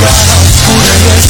Desde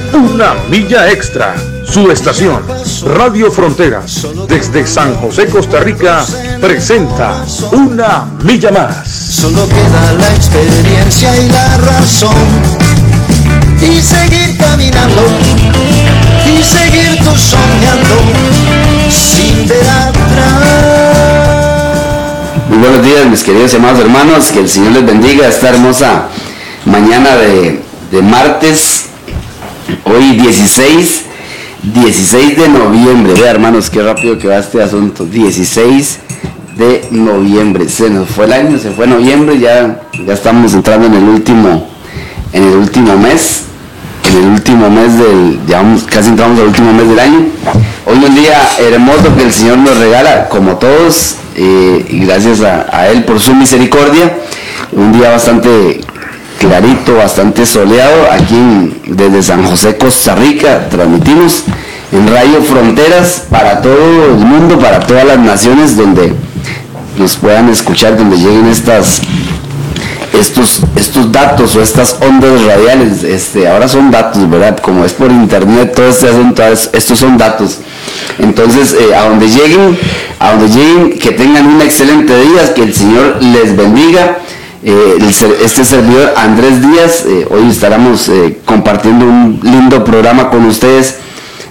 una milla extra su estación, Radio Fronteras, desde San José, Costa Rica, presenta Una Milla Más. Solo queda la experiencia y la razón. Y seguir caminando, y seguir tú soñando, sin ver atrás. Muy buenos días, mis queridos amados hermanos. Que el Señor les bendiga esta hermosa mañana de, de martes, hoy 16 16 de noviembre, vea hermanos, qué rápido que va este asunto. 16 de noviembre, se nos fue el año, se fue noviembre, ya, ya estamos entrando en el último, en el último mes, en el último mes del, ya casi entramos al último mes del año. Hoy un día hermoso que el Señor nos regala, como todos, eh, y gracias a, a Él por su misericordia, un día bastante clarito, bastante soleado, aquí desde San José, Costa Rica, transmitimos en Radio Fronteras para todo el mundo, para todas las naciones donde nos puedan escuchar, donde lleguen estas estos, estos datos o estas ondas radiales, este, ahora son datos, ¿verdad? Como es por internet, todo este asunto, estos son datos. Entonces, eh, a donde lleguen, a donde lleguen, que tengan un excelente día, que el Señor les bendiga eh, este servidor Andrés Díaz. Eh, hoy estaremos eh, compartiendo un lindo programa con ustedes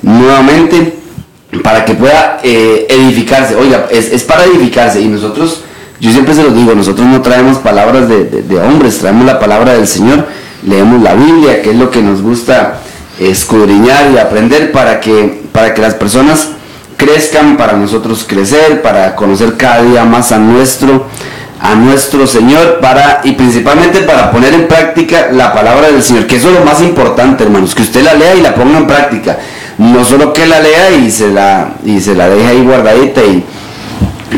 nuevamente para que pueda edificarse. Oiga, es, para edificarse y nosotros, yo siempre se los digo, nosotros no traemos palabras de, hombres, traemos la palabra del Señor, leemos la Biblia, que es lo que nos gusta escudriñar y aprender para que, para que las personas crezcan, para nosotros crecer, para conocer cada día más a nuestro a nuestro Señor para y principalmente para poner en práctica la palabra del Señor, que eso es lo más importante, hermanos, que usted la lea y la ponga en práctica. No solo que la lea y se la y se la deje ahí guardadita y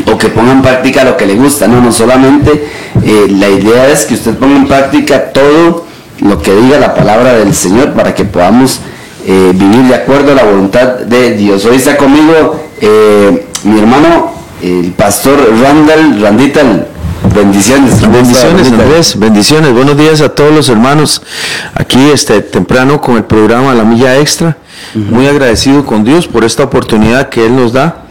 o que ponga en práctica lo que le gusta, no, no solamente eh, la idea es que usted ponga en práctica todo lo que diga la palabra del Señor para que podamos eh, vivir de acuerdo a la voluntad de Dios. Hoy está conmigo eh, mi hermano, el pastor Randall, Randita, Bendiciones. Bendiciones, Andrés. Bendiciones. Buenos días a todos los hermanos. Aquí este, temprano con el programa La Milla Extra. Muy agradecido con Dios por esta oportunidad que Él nos da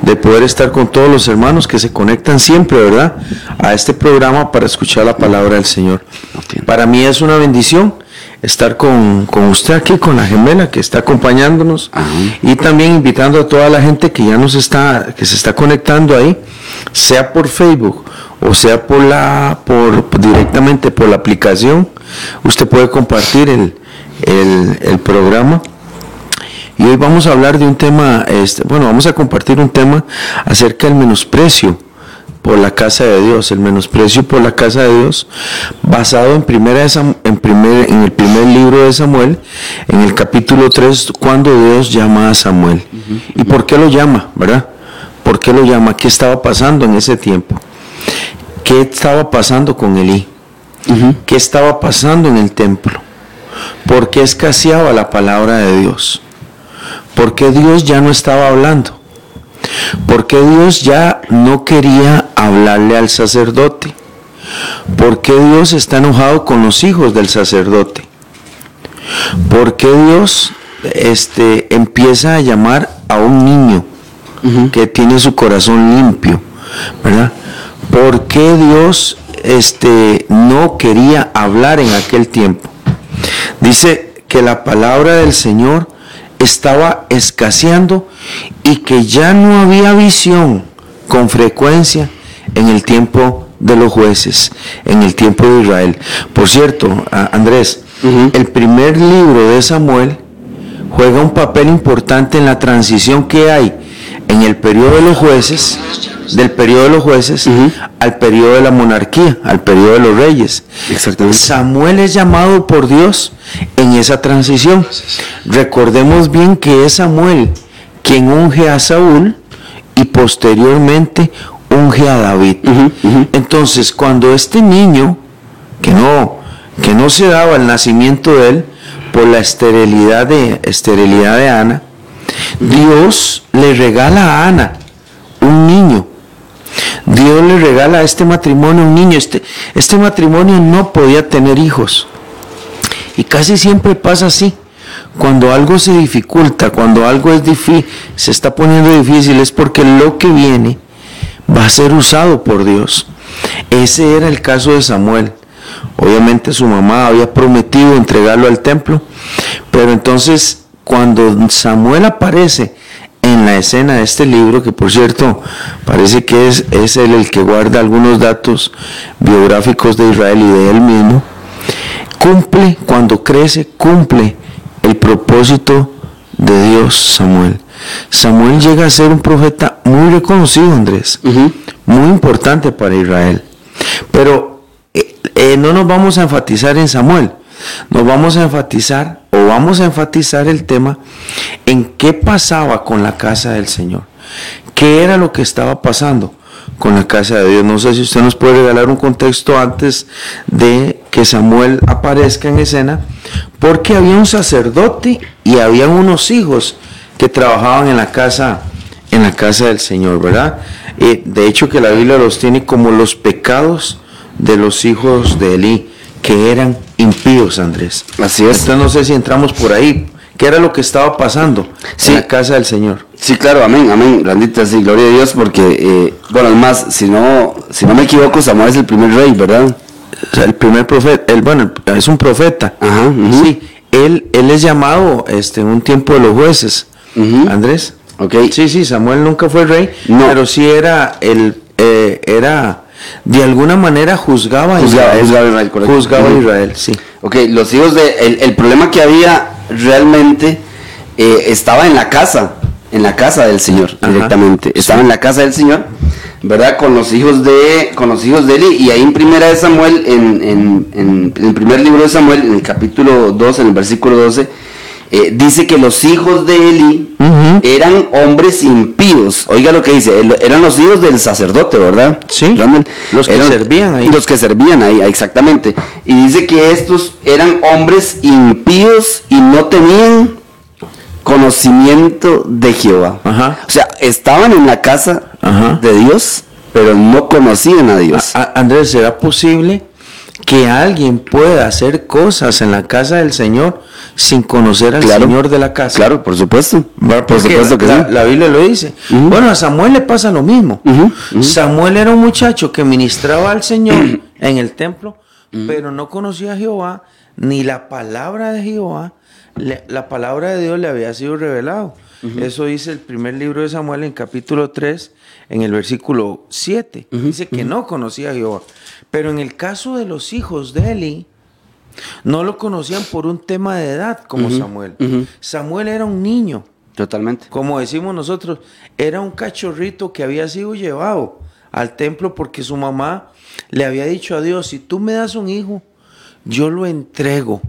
de poder estar con todos los hermanos que se conectan siempre, ¿verdad? A este programa para escuchar la palabra del Señor. Para mí es una bendición estar con, usted aquí, con la gemela que está acompañándonos y también invitando a toda la gente que ya nos está, que se está conectando ahí, sea por Facebook o sea por la, por directamente por la aplicación, usted puede compartir el, el programa y hoy vamos a hablar de un tema, este, bueno, vamos a compartir un tema acerca del menosprecio por la casa de Dios, el menosprecio por la casa de Dios, basado en, primera en, primer, en el primer libro de Samuel, en el capítulo 3, cuando Dios llama a Samuel. ¿Y por qué lo llama, verdad? ¿Por qué lo llama? ¿Qué estaba pasando en ese tiempo? ¿Qué estaba pasando con Elí? ¿Qué estaba pasando en el templo? ¿Por qué escaseaba la palabra de Dios? ¿Por qué Dios ya no estaba hablando? ¿Por qué Dios ya no quería hablarle al sacerdote? ¿Por qué Dios está enojado con los hijos del sacerdote? ¿Por qué Dios este, empieza a llamar a un niño que tiene su corazón limpio? ¿Verdad? ¿Por qué Dios este, no quería hablar en aquel tiempo? Dice que la palabra del Señor estaba escaseando y que ya no había visión con frecuencia en el tiempo de los jueces, en el tiempo de Israel. Por cierto, Andrés, el primer libro de Samuel juega un papel importante en la transición que hay en el periodo de los jueces del periodo de los jueces al periodo de la monarquía, al periodo de los reyes. Exactamente. Samuel es llamado por Dios en esa transición. Recordemos bien que es Samuel quien unge a Saúl y posteriormente unge a David. Entonces, cuando este niño, que no, que no se daba el nacimiento de él por la esterilidad de, esterilidad de Ana, Dios le regala a Ana un niño Dios le regala a este matrimonio un niño. Este, este matrimonio no podía tener hijos. Y casi siempre pasa así. Cuando algo se dificulta, cuando algo es difícil, se está poniendo difícil, es porque lo que viene va a ser usado por Dios. Ese era el caso de Samuel. Obviamente su mamá había prometido entregarlo al templo, pero entonces cuando Samuel aparece en la escena de este libro, que por cierto parece que es, es él el que guarda algunos datos biográficos de Israel y de él mismo, cumple, cuando crece, cumple el propósito de Dios, Samuel. Samuel llega a ser un profeta muy reconocido, Andrés, muy importante para Israel. Pero eh, eh, no nos vamos a enfatizar en Samuel, nos vamos a enfatizar o vamos a enfatizar el tema en qué pasaba con la casa del Señor. ¿Qué era lo que estaba pasando con la casa de Dios? No sé si usted nos puede regalar un contexto antes de que Samuel aparezca en escena, porque había un sacerdote y había unos hijos que trabajaban en la casa en la casa del Señor, ¿verdad? Eh, de hecho que la Biblia los tiene como los pecados de los hijos de Elí que eran impíos, Andrés. Así es. Entonces no sé si entramos por ahí. ¿Qué era lo que estaba pasando en la casa del Señor? Sí, claro, amén, amén, grandita, sí, gloria a Dios, porque, eh, bueno, además, si no, si no me equivoco, Samuel es el primer rey, ¿verdad? el primer profeta, él, bueno, es un profeta. Ajá, Sí, él, él es llamado este, en un tiempo de los jueces, Andrés. Okay. Sí, sí, Samuel nunca fue rey, pero sí era el, eh, era de alguna manera juzgaba, a Israel. Juzgaba, a Israel, sí. Ok, los hijos de... El, problema que había realmente eh, estaba en la casa, en la casa del Señor, directamente. Estaba en la casa del Señor, ¿verdad? Con los hijos de, con los hijos de Eli. Y ahí en primera de Samuel, en, en, en el primer libro de Samuel, en el capítulo 2, en el versículo 12, eh, dice que los hijos de Eli eran hombres impíos. Oiga lo que dice, eran los hijos del sacerdote, ¿verdad? Sí. Los que servían ahí. Los que servían ahí, exactamente. Y dice que estos eran hombres impíos y no tenían conocimiento de Jehová. O sea, estaban en la casa de Dios, pero no conocían a Dios. Andrés, ¿será posible que alguien pueda hacer cosas en la casa del Señor sin conocer al Señor de la casa. Claro, por supuesto. Por supuesto que la, la, Biblia lo dice. Bueno, a Samuel le pasa lo mismo. Samuel era un muchacho que ministraba al Señor en el templo, pero no conocía a Jehová, ni la palabra de Jehová, la palabra de Dios le había sido revelado. Eso dice el primer libro de Samuel en capítulo 3, en el versículo 7. Dice que no conocía a Jehová. Pero en el caso de los hijos de Eli, no lo conocían por un tema de edad como Samuel. Samuel era un niño. Totalmente. Como decimos nosotros, era un cachorrito que había sido llevado al templo porque su mamá le había dicho a Dios, si tú me das un hijo, yo lo entrego.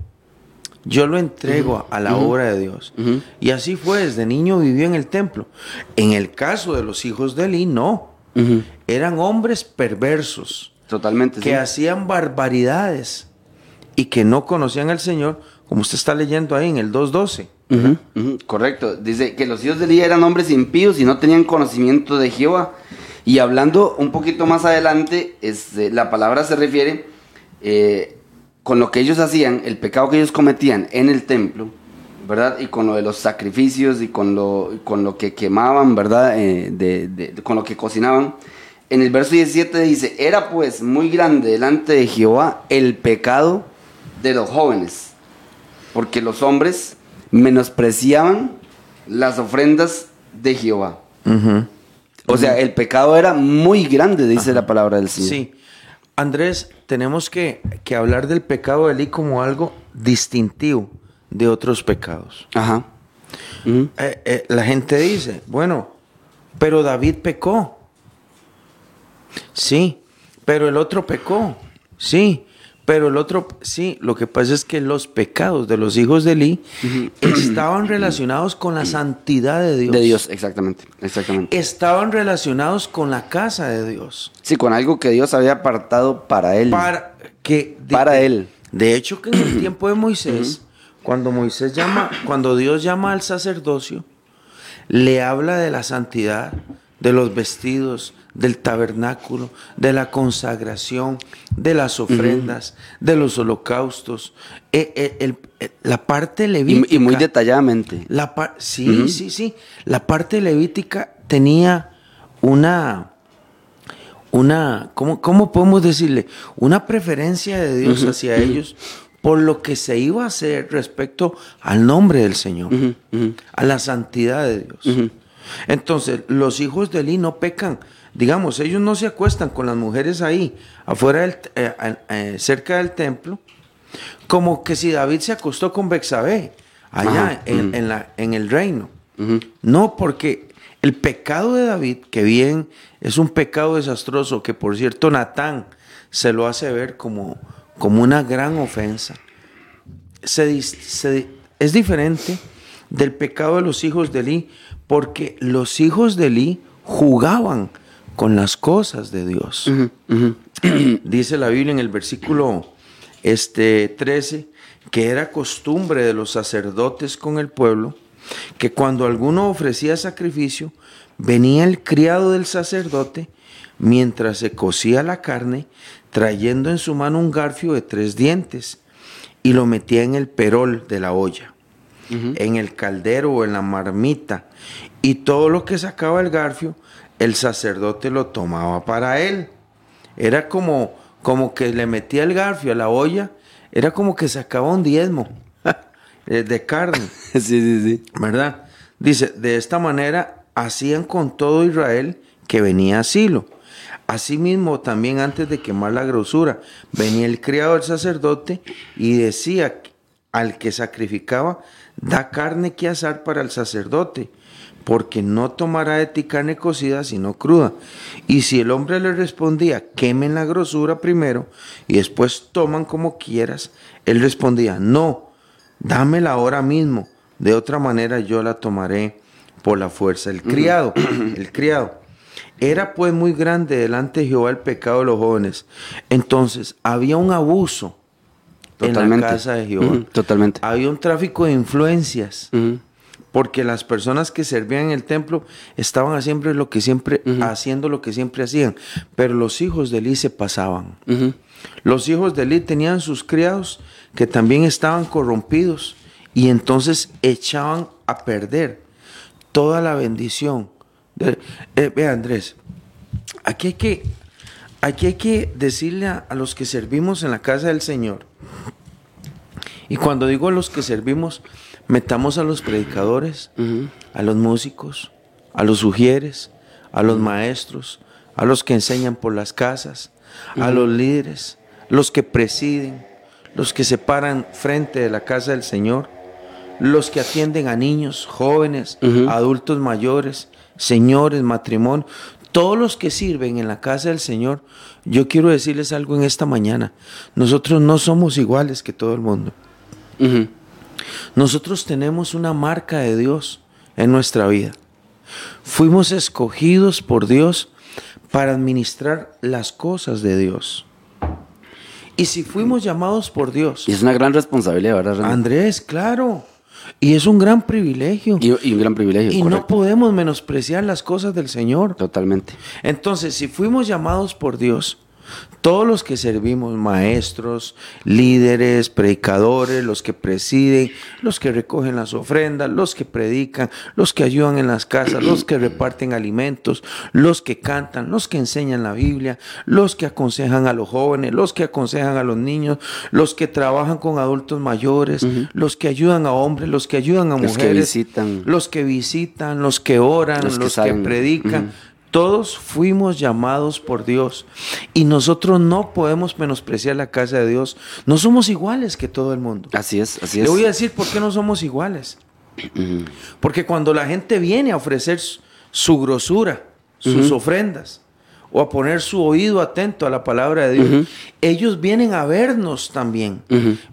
Yo lo entrego a la obra de Dios. Y así fue, desde niño vivió en el templo. En el caso de los hijos de Eli, no. Eran hombres perversos. Totalmente. Que hacían barbaridades y que no conocían al Señor, como usted está leyendo ahí en el 2.12. Correcto. Dice que los hijos de Eli eran hombres impíos y no tenían conocimiento de Jehová. Y hablando un poquito más adelante, este, la palabra se refiere eh, con lo que ellos hacían, el pecado que ellos cometían en el templo, ¿verdad? Y con lo de los sacrificios y con lo, con lo que quemaban, ¿verdad? Eh, de, con lo que cocinaban. En el verso 17 dice, era pues muy grande delante de Jehová el pecado de los jóvenes, porque los hombres menospreciaban las ofrendas de Jehová. O sea, el pecado era muy grande, dice la palabra del Señor. Sí. Andrés, tenemos que, hablar del pecado de Eli como algo distintivo de otros pecados. Ajá. Eh, eh, la gente dice, bueno, pero David pecó. Sí, pero el otro pecó. Sí, pero el otro, sí, lo que pasa es que los pecados de los hijos de Eli estaban relacionados con la santidad de Dios. De Dios, exactamente, exactamente. Estaban relacionados con la casa de Dios. Sí, con algo que Dios había apartado para él. Para, que, para él. De hecho, que en el tiempo de Moisés, cuando Moisés llama, cuando Dios llama al sacerdocio, le habla de la santidad, de los vestidos, del tabernáculo, de la consagración, de las ofrendas, de los holocaustos, eh, eh, eh, la parte levítica. Y, muy detalladamente. La sí, sí, sí. La parte levítica tenía una, una, ¿cómo, ¿cómo, podemos decirle? Una preferencia de Dios hacia ellos por lo que se iba a hacer respecto al nombre del Señor, a la santidad de Dios. Entonces, los hijos de Eli no pecan digamos, ellos no se acuestan con las mujeres ahí, afuera, del, eh, eh, cerca del templo, como que si David se acostó con Bexabé, allá en, la, en, el reino. No, porque el pecado de David, que bien es un pecado desastroso, que por cierto Natán se lo hace ver como, como una gran ofensa, se, es diferente del pecado de los hijos de Eli, porque los hijos de Eli jugaban con las cosas de Dios. Dice la Biblia en el versículo este, 13 que era costumbre de los sacerdotes con el pueblo que cuando alguno ofrecía sacrificio, venía el criado del sacerdote mientras se cocía la carne, trayendo en su mano un garfio de tres dientes y lo metía en el perol de la olla, en el caldero o en la marmita, y todo lo que sacaba el garfio el sacerdote lo tomaba para él. Era como, como que le metía el garfio a la olla, era como que sacaba un diezmo de carne. sí, sí, sí. ¿Verdad? Dice, de esta manera hacían con todo Israel que venía a Silo. Asimismo, también antes de quemar la grosura, venía el criado del sacerdote y decía al que sacrificaba, da carne que asar para el sacerdote porque no tomará de ti carne cocida sino cruda. Y si el hombre le respondía, quemen la grosura primero y después toman como quieras, él respondía, no, dámela ahora mismo, de otra manera yo la tomaré por la fuerza. El criado, el criado. Era pues muy grande delante de Jehová el pecado de los jóvenes. Entonces había un abuso en la casa de Jehová. Totalmente. Había un tráfico de influencias porque las personas que servían en el templo estaban siempre lo que siempre haciendo lo que siempre hacían, pero los hijos de Eli se pasaban. Los hijos de Eli tenían sus criados que también estaban corrompidos y entonces echaban a perder toda la bendición. Eh, ve Andrés, aquí hay que aquí hay que decirle a los que servimos en la casa del Señor Y cuando digo los que servimos, metamos a los predicadores, a los músicos, a los sugieres, a los maestros, a los que enseñan por las casas, a los líderes, los que presiden, los que se paran frente de la casa del Señor, los que atienden a niños, jóvenes, adultos mayores, señores, matrimonio, todos los que sirven en la casa del Señor, yo quiero decirles algo en esta mañana. Nosotros no somos iguales que todo el mundo. Nosotros tenemos una marca de Dios en nuestra vida. Fuimos escogidos por Dios para administrar las cosas de Dios. Y si fuimos llamados por Dios. Y es una gran responsabilidad, ¿verdad? Andrés, claro. Y es un gran privilegio. Y, un gran privilegio. Y no podemos menospreciar las cosas del Señor. Totalmente. Entonces, si fuimos llamados por Dios, todos los que servimos, maestros, líderes, predicadores, los que presiden, los que recogen las ofrendas, los que predican, los que ayudan en las casas, los que reparten alimentos, los que cantan, los que enseñan la Biblia, los que aconsejan a los jóvenes, los que aconsejan a los niños, los que trabajan con adultos mayores, los que ayudan a hombres, los que ayudan a mujeres, los que visitan, los que, visitan, los que oran, los que, predican. Todos fuimos llamados por Dios y nosotros no podemos menospreciar la casa de Dios. No somos iguales que todo el mundo. Así es, así es. Le voy a decir por qué no somos iguales. Porque cuando la gente viene a ofrecer su grosura, sus ofrendas, o a poner su oído atento a la palabra de Dios, ellos vienen a vernos también.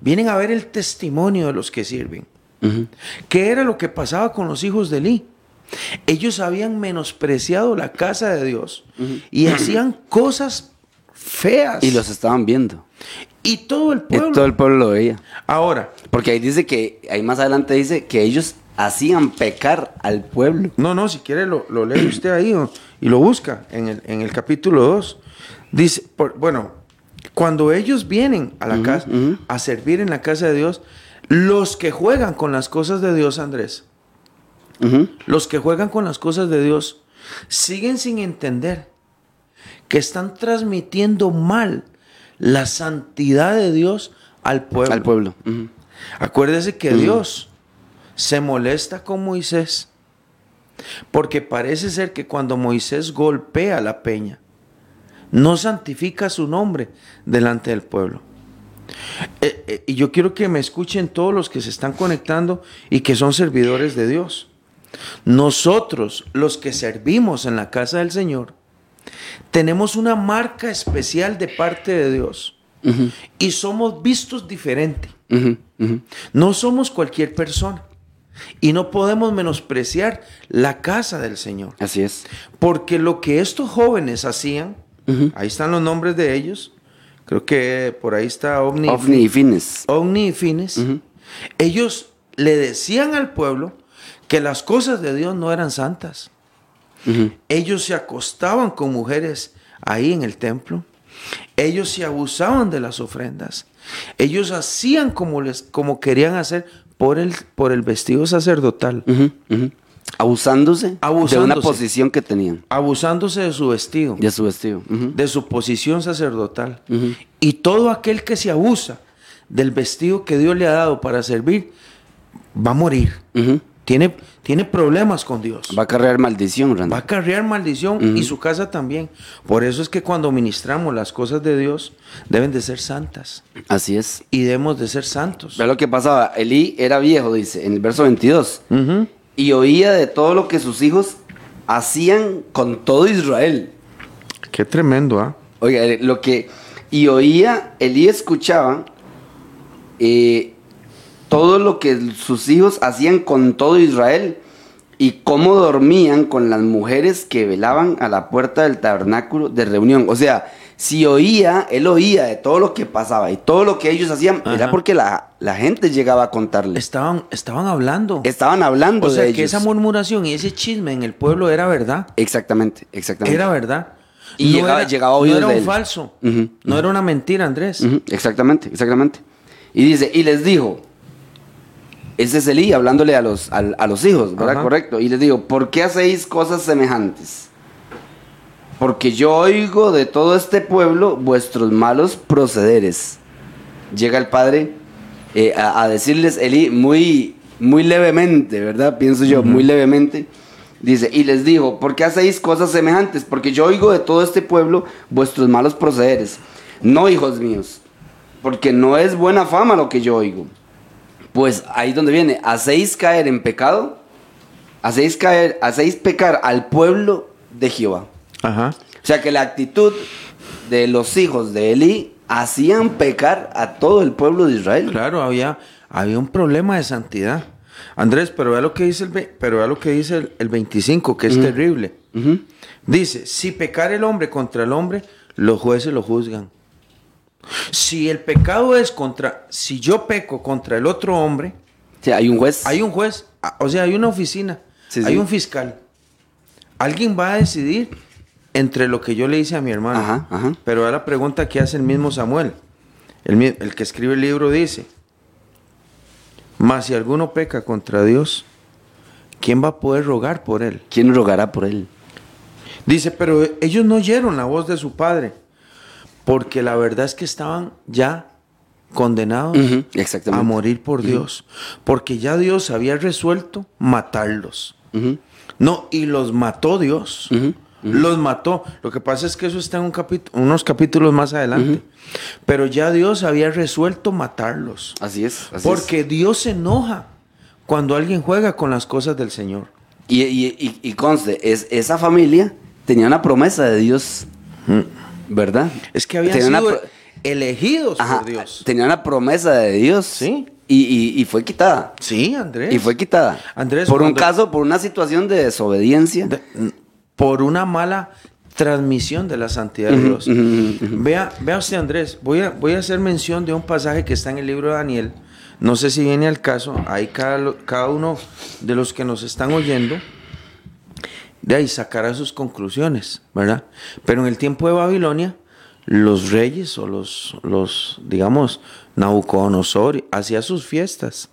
Vienen a ver el testimonio de los que sirven. ¿Qué era lo que pasaba con los hijos de Eli? Ellos habían menospreciado la casa de Dios y hacían cosas feas. Y los estaban viendo. Y todo el pueblo. Y todo el pueblo lo veía. Ahora. Porque ahí dice que, ahí más adelante dice que ellos hacían pecar al pueblo. No, no, si quiere lo, lee usted ahí y lo busca en el, en el capítulo 2. Dice, bueno, cuando ellos vienen a la casa a servir en la casa de Dios, los que juegan con las cosas de Dios, Andrés, los que juegan con las cosas de Dios siguen sin entender que están transmitiendo mal la santidad de Dios al pueblo. Al pueblo. Acuérdese que Dios se molesta con Moisés porque parece ser que cuando Moisés golpea la peña, no santifica su nombre delante del pueblo. Eh, eh, y yo quiero que me escuchen todos los que se están conectando y que son servidores de Dios. Nosotros, los que servimos en la casa del Señor, tenemos una marca especial de parte de Dios y somos vistos diferente. No somos cualquier persona y no podemos menospreciar la casa del Señor. Así es. Porque lo que estos jóvenes hacían, ahí están los nombres de ellos, creo que por ahí está Ovni, y Fines. Ovni y Fines. Ellos le decían al pueblo, que las cosas de Dios no eran santas. Ellos se acostaban con mujeres ahí en el templo. Ellos se abusaban de las ofrendas. Ellos hacían como, les, como querían hacer por el, por el vestido sacerdotal. Abusándose, de una posición que tenían. Abusándose de su vestido. De su vestido. De su posición sacerdotal. Y todo aquel que se abusa del vestido que Dios le ha dado para servir, va a morir. Tiene, tiene problemas con Dios. Va a cargar maldición, Va a cargar maldición y su casa también. Por eso es que cuando ministramos las cosas de Dios, deben de ser santas. Así es. Y debemos de ser santos. Ve lo que pasaba. Elí era viejo, dice, en el verso 22. Y oía de todo lo que sus hijos hacían con todo Israel. Qué tremendo, ¿ah? Oiga, lo que... Y oía, Elí escuchaba... Eh, todo lo que sus hijos hacían con todo Israel y cómo dormían con las mujeres que velaban a la puerta del tabernáculo de reunión. O sea, si oía, él oía de todo lo que pasaba y todo lo que ellos hacían, era porque la, gente llegaba a contarle. Estaban, estaban hablando. Estaban hablando. O sea, que esa murmuración y ese chisme en el pueblo era verdad. Exactamente, exactamente. Era verdad. Y llegaba, llegaba a No era un falso. no era una mentira, Andrés. Exactamente, exactamente. Y dice, y les dijo, ese es Elí hablándole a los, a, los hijos, ¿verdad? Correcto. Y les digo, ¿por qué hacéis cosas semejantes? Porque yo oigo de todo este pueblo vuestros malos procederes. Llega el padre eh, a, a decirles, Eli, muy, muy levemente, ¿verdad? Pienso yo, muy levemente. Dice, y les dijo, ¿por qué hacéis cosas semejantes? Porque yo oigo de todo este pueblo vuestros malos procederes. No, hijos míos, porque no es buena fama lo que yo oigo. Pues ahí donde viene, hacéis caer en pecado, hacéis caer, hacéis pecar al pueblo de Jehová. Ajá. O sea que la actitud de los hijos de Eli hacían pecar a todo el pueblo de Israel. Claro, había, había un problema de santidad. Andrés, pero vea lo que dice el, pero vea lo que dice el, el 25, que es terrible. Dice, si pecar el hombre contra el hombre, los jueces lo juzgan. Si el pecado es contra, si yo peco contra el otro hombre, Sí, hay un juez. hay un juez, o sea, hay una oficina, Sí, hay sí. un fiscal. Alguien va a decidir entre lo que yo le hice a mi hermano. Ajá, ajá. Pero a la pregunta que hace el mismo Samuel, el, el que escribe el libro dice, mas si alguno peca contra Dios, ¿quién va a poder rogar por él? ¿Quién rogará por él? Dice, pero ellos no oyeron la voz de su padre, porque la verdad es que estaban ya condenados a morir por Dios, porque ya Dios había resuelto matarlos. No, y los mató Dios. Los mató. Lo que pasa es que eso está en un unos capítulos más adelante. Pero ya Dios había resuelto matarlos. Así es. así porque Dios se enoja cuando alguien juega con las cosas del Señor. Y, y, y, y conste, es, esa familia tenía una promesa de Dios. ¿Verdad? Es que habían sido elegidos Ajá, por Dios. Tenía una promesa de Dios. Sí. Y, y- y fue quitada. Sí, Andrés. Y fue quitada. Andrés, por un caso, por una situación de desobediencia. De- por una mala transmisión de la santidad de Dios. Vea, vea usted, Andrés, voy a, voy a hacer mención de un pasaje que está en el libro de Daniel. No sé si viene al caso, ahí cada, cada uno de los que nos están oyendo, de ahí sacará sus conclusiones, ¿verdad? Pero en el tiempo de Babilonia, los reyes o los, los digamos, Nabucodonosor hacía sus fiestas.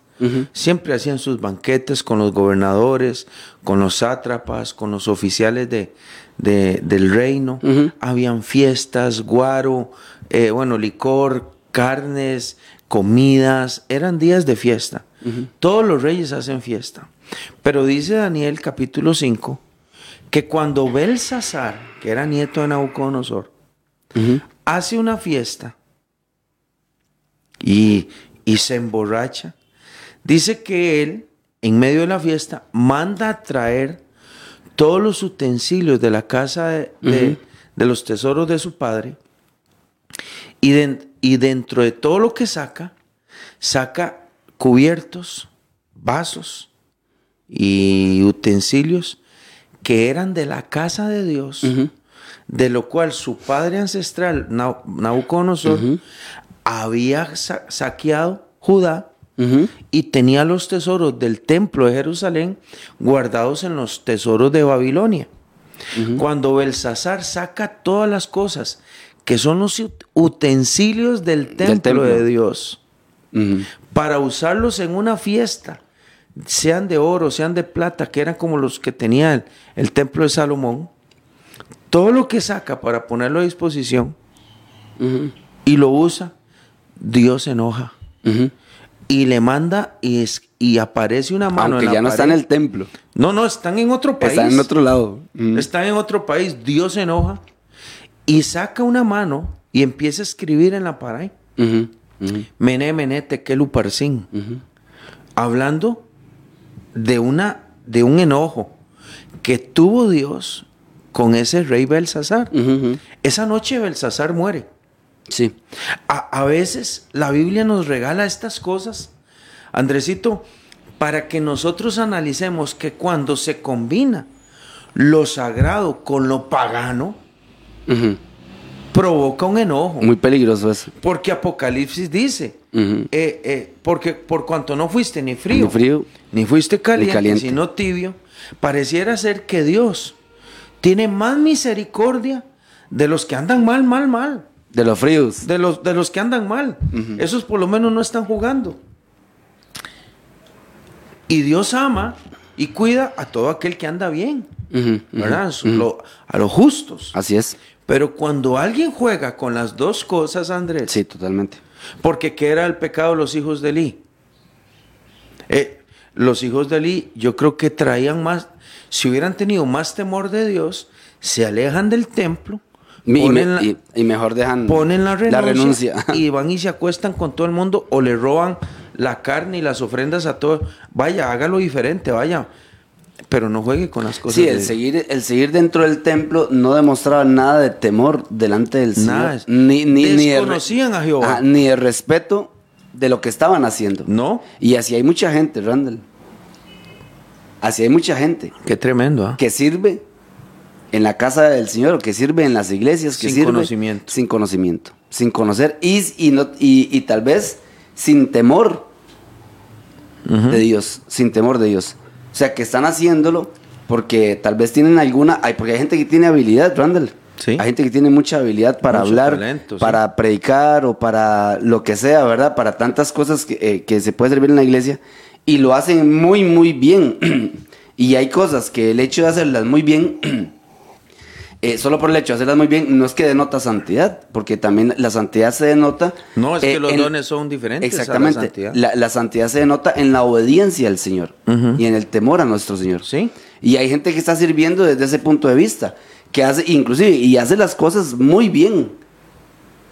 Siempre hacían sus banquetes con los gobernadores, con los sátrapas, con los oficiales de, de- del reino. Habían fiestas, guaro, eh, bueno, licor, carnes, comidas. Eran días de fiesta. Todos los reyes hacen fiesta. Pero dice Daniel capítulo 5 que cuando Belsasar, que era nieto de Nabucodonosor, hace una fiesta y, y se emborracha, dice que él, en medio de la fiesta, manda a traer todos los utensilios de la casa de, de- de los tesoros de su padre y, y dentro de todo lo que saca, saca cubiertos, vasos y utensilios que eran de la casa de Dios, de lo cual su padre ancestral, Nabucodonosor, había sa- saqueado Judá y tenía los tesoros del templo de Jerusalén guardados en los tesoros de Babilonia. Cuando Belsasar saca todas las cosas que son los ut- utensilios del templo, templo. de Dios para usarlos en una fiesta, sean de oro, sean de plata, que eran como los que tenía el, el templo de Salomón, todo lo que saca para ponerlo a disposición y lo usa, Dios se enoja y le manda y, es, y aparece una mano Aunque en la ya no está en pared. el templo. No, no, están en otro país. Está en otro lado. Están en otro país. Dios se enoja y saca una mano y empieza a escribir en la pared. Mené, tekel, uparsin. Ujú. Hablando de, una, de un enojo que tuvo Dios con ese rey Belsasar. Esa noche Belsasar muere. Sí. A, a veces la Biblia nos regala estas cosas, Andresito, para que nosotros analicemos que cuando se combina lo sagrado con lo pagano, Ujú. Provoca un enojo. Muy peligroso eso. Porque Apocalipsis dice, eh, eh, porque por cuanto no fuiste ni frío, Ni frío. ni fuiste caliente, caliente. sino tibio, pareciera ser que Dios tiene más misericordia de los que andan mal, mal, mal. De los fríos. De los, de los que andan mal. Esos por lo menos no están jugando. Y Dios ama y cuida a todo aquel que anda bien, A los justos. Así es. Pero cuando alguien juega con las dos cosas, Andrés, Sí, totalmente. Porque ¿qué era el pecado de los hijos de Eli? Eh, los hijos de Eli yo creo que traían más, si hubieran tenido más temor de Dios, se alejan del templo. Y, ponen me- la- y- y mejor dejan ponen la renuncia, renuncia. y van y se acuestan con todo el mundo o le roban la carne y las ofrendas a todo. Vaya, hágalo diferente, vaya. Pero no juegue con las cosas. Sí, el seguir, el seguir dentro del templo no demostraba nada de temor delante del Nada. Señor. Ni, ni, ni de Desconocían a Jehová. Ajá, ni de respeto de lo que estaban haciendo. No. Y así hay mucha gente, Randall. Así hay mucha gente Qué tremendo, ¿ah? que sirve en la casa del Señor, que sirve en las iglesias, que Sin sirve conocimiento. sin conocimiento, sin conocer y, y, no, y, y tal vez sin temor de Dios, sin temor de Dios. O sea, que están haciéndolo porque tal vez tienen alguna, hay, porque hay gente que tiene habilidad, Randall. Sí. Hay gente que tiene mucha habilidad para Mucho hablar, talento, sí. para predicar o para lo que sea, ¿verdad? Para tantas cosas que, eh, que se puede servir en la iglesia y lo hacen muy, muy bien. y hay cosas que el hecho de hacerlas muy bien, eh, solo por el hecho de hacerlas muy bien, no es que denota santidad, porque también la santidad se denota. No, es eh, que los en- dones son diferentes. a la Exactamente. santidad. La, la santidad se denota en la obediencia al Señor y en el temor a nuestro Señor. Sí. Y hay gente que está sirviendo desde ese punto de vista, que hace, inclusive, y hace las cosas muy bien,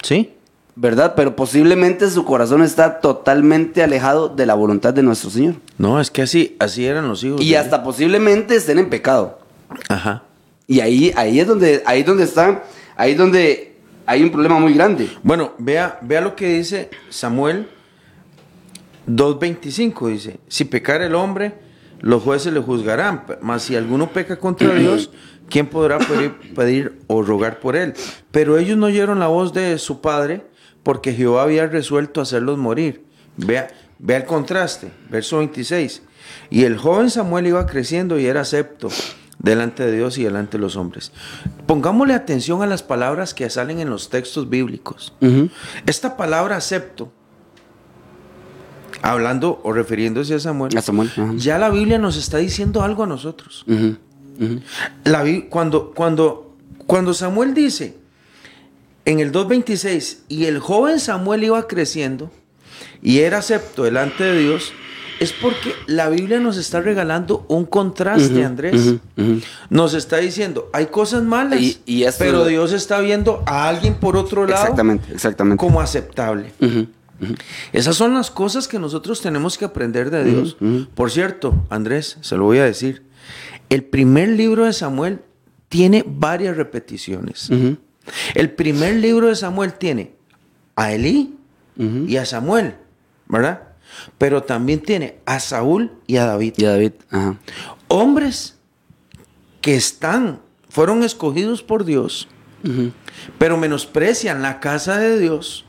Sí. ¿verdad? Pero posiblemente su corazón está totalmente alejado de la voluntad de nuestro Señor. No, es que así, así eran los hijos. Y hasta posiblemente estén en pecado. Ajá. Y ahí, ahí es donde, ahí donde está, ahí es donde hay un problema muy grande. Bueno, vea, vea lo que dice Samuel 2.25. Dice, si pecar el hombre, los jueces le juzgarán. Mas si alguno peca contra Dios, ¿quién podrá pedir, pedir o rogar por él? Pero ellos no oyeron la voz de su padre porque Jehová había resuelto hacerlos morir. Vea, vea el contraste, verso 26. Y el joven Samuel iba creciendo y era acepto delante de Dios y delante de los hombres. Pongámosle atención a las palabras que salen en los textos bíblicos. Esta palabra acepto, hablando o refiriéndose a Samuel, A Samuel, ajá. ya la Biblia nos está diciendo algo a nosotros. La cuando, cuando, cuando Samuel dice en el 2.26, y el joven Samuel iba creciendo y era acepto delante de Dios, es porque la Biblia nos está regalando un contraste, Andrés. Nos está diciendo, hay cosas malas, Y- pero Dios está viendo a alguien por otro lado Exactamente, exactamente. como aceptable. Esas son las cosas que nosotros tenemos que aprender de Dios. Por cierto, Andrés, se lo voy a decir. El primer libro de Samuel tiene varias repeticiones. El primer libro de Samuel tiene a Elí y a Samuel, ¿verdad? Pero también tiene a Saúl y a David. Y a David, ajá. Hombres que están, fueron escogidos por Dios, pero menosprecian la casa de Dios.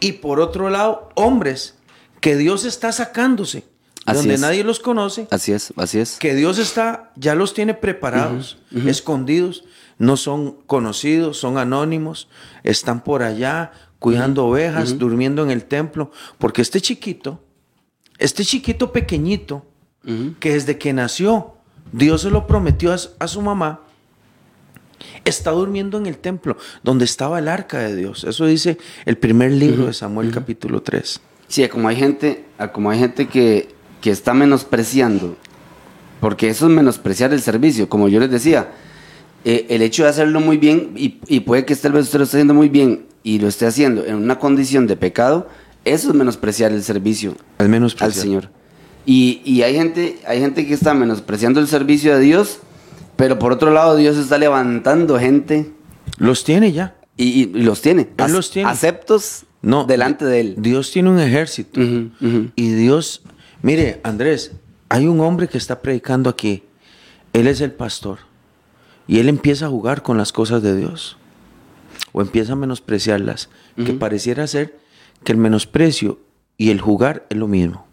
Y por otro lado, hombres que Dios está sacándose, Así donde es. nadie los conoce, Así es, así es. que Dios está, ya los tiene preparados, escondidos, no son conocidos, son anónimos, están por allá cuidando ovejas, durmiendo en el templo, porque este chiquito, este chiquito pequeñito, que desde que nació, Dios se lo prometió a, su- a su mamá, está durmiendo en el templo, donde estaba el arca de Dios. Eso dice el primer libro de Samuel capítulo 3. Sí, como hay gente, como hay gente que, que está menospreciando, porque eso es menospreciar el servicio, como yo les decía, eh, el hecho de hacerlo muy bien, y, y puede que tal vez usted lo esté haciendo muy bien y lo esté haciendo en una condición de pecado, eso es menospreciar el servicio Al menos al Señor. Y, y hay, gente, hay gente que está menospreciando el servicio de Dios, pero por otro lado Dios está levantando gente Los tiene ya. y, y los tiene, Él los tiene. aceptos No, delante de Él. Dios tiene un ejército. Y Dios, mire, Andrés, hay un hombre que está predicando aquí. Él es el pastor. Y él empieza a jugar con las cosas de Dios. O empieza a menospreciarlas. Que pareciera ser que el menosprecio y el jugar es lo mismo.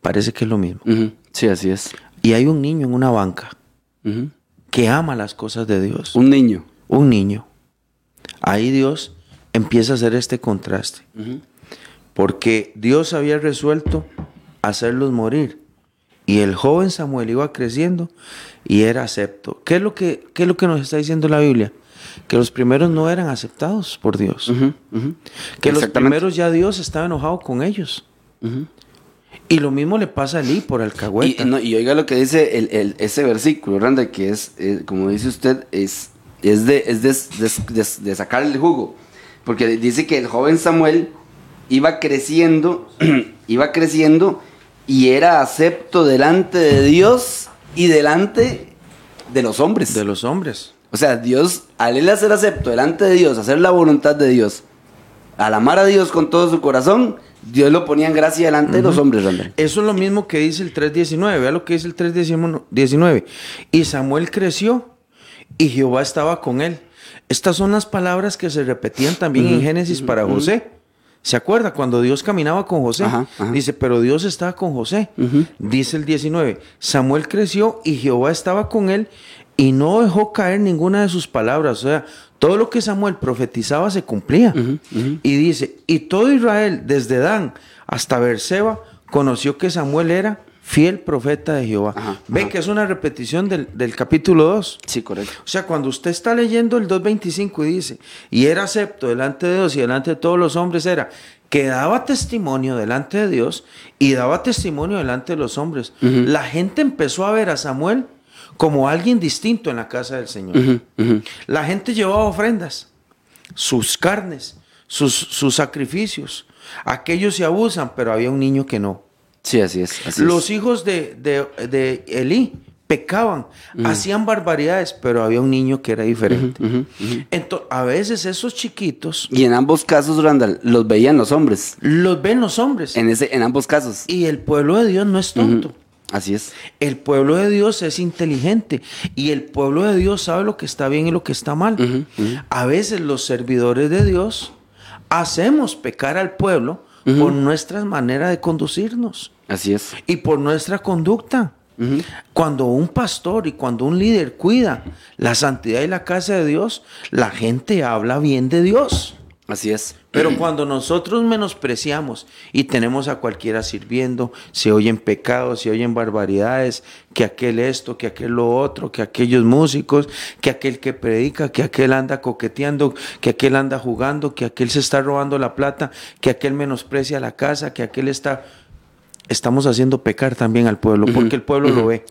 Parece que es lo mismo. ujú. Sí, así es. Y hay un niño en una banca que ama las cosas de Dios. Un niño. un niño. Ahí Dios empieza a hacer este contraste. Porque Dios había resuelto hacerlos morir. Y el joven Samuel iba creciendo y era acepto. ¿Qué es lo que, qué es lo que nos está diciendo la Biblia? Que los primeros no eran aceptados por Dios. Que los primeros ya Dios estaba enojado con ellos. Y lo mismo le pasa a Eli por el Y, y oiga lo que dice el, ese versículo, Randa, que es, eh, como dice usted, es, es, de, es de, de, sacar el jugo. Porque dice que el joven Samuel iba creciendo, iba creciendo y era acepto delante de Dios y delante de los hombres. De los hombres. O sea, Dios, al él hacer acepto delante de Dios, hacer la voluntad de Dios, al amar a Dios con todo su corazón, Dios lo ponía en gracia delante de los hombres, Eso es lo mismo que dice el 3.19. Vea lo que dice el 3.19. Y Samuel creció y Jehová estaba con él. Estas son las palabras que se repetían también en Génesis para José. ¿Se acuerda cuando Dios caminaba con José? Dice, pero Dios estaba con José. Dice el 19, Samuel creció y Jehová estaba con él y no dejó caer ninguna de sus palabras. O sea, todo lo que Samuel profetizaba se cumplía. Y dice, y todo Israel, desde Dan hasta Berseba, conoció que Samuel era fiel profeta de Jehová. Ve que es una repetición del, capítulo 2. Sí, correcto. O sea, cuando usted está leyendo el 2.25 y dice, y era acepto delante de Dios y delante de todos los hombres, era que daba testimonio delante de Dios y daba testimonio delante de los hombres. La gente empezó a ver a Samuel como alguien distinto en la casa del Señor. La gente llevaba ofrendas, sus carnes, sus, sus, sacrificios. Aquellos se abusan, pero había un niño que no. Sí, así es. Los hijos de, de, Elí pecaban, hacían barbaridades, pero había un niño que era diferente. Entonces, a veces esos chiquitos... Y en ambos casos, Randall, los veían los hombres. Los ven los hombres. En, ese, en ambos casos. Y el pueblo de Dios no es tonto. Así es. El pueblo de Dios es inteligente y el pueblo de Dios sabe lo que está bien y lo que está mal. A veces los servidores de Dios hacemos pecar al pueblo por nuestra manera de conducirnos. Así es. Y por nuestra conducta. Cuando un pastor y cuando un líder cuida la santidad y la casa de Dios, la gente habla bien de Dios. Así es. Pero cuando nosotros menospreciamos y tenemos a cualquiera sirviendo, se oyen pecados, se oyen barbaridades, que aquel esto, que aquel lo otro, que aquellos músicos, que aquel que predica, que aquel anda coqueteando, que aquel anda jugando, que aquel se está robando la plata, que aquel menosprecia la casa, que aquel está estamos haciendo pecar también al pueblo, porque el pueblo lo ve.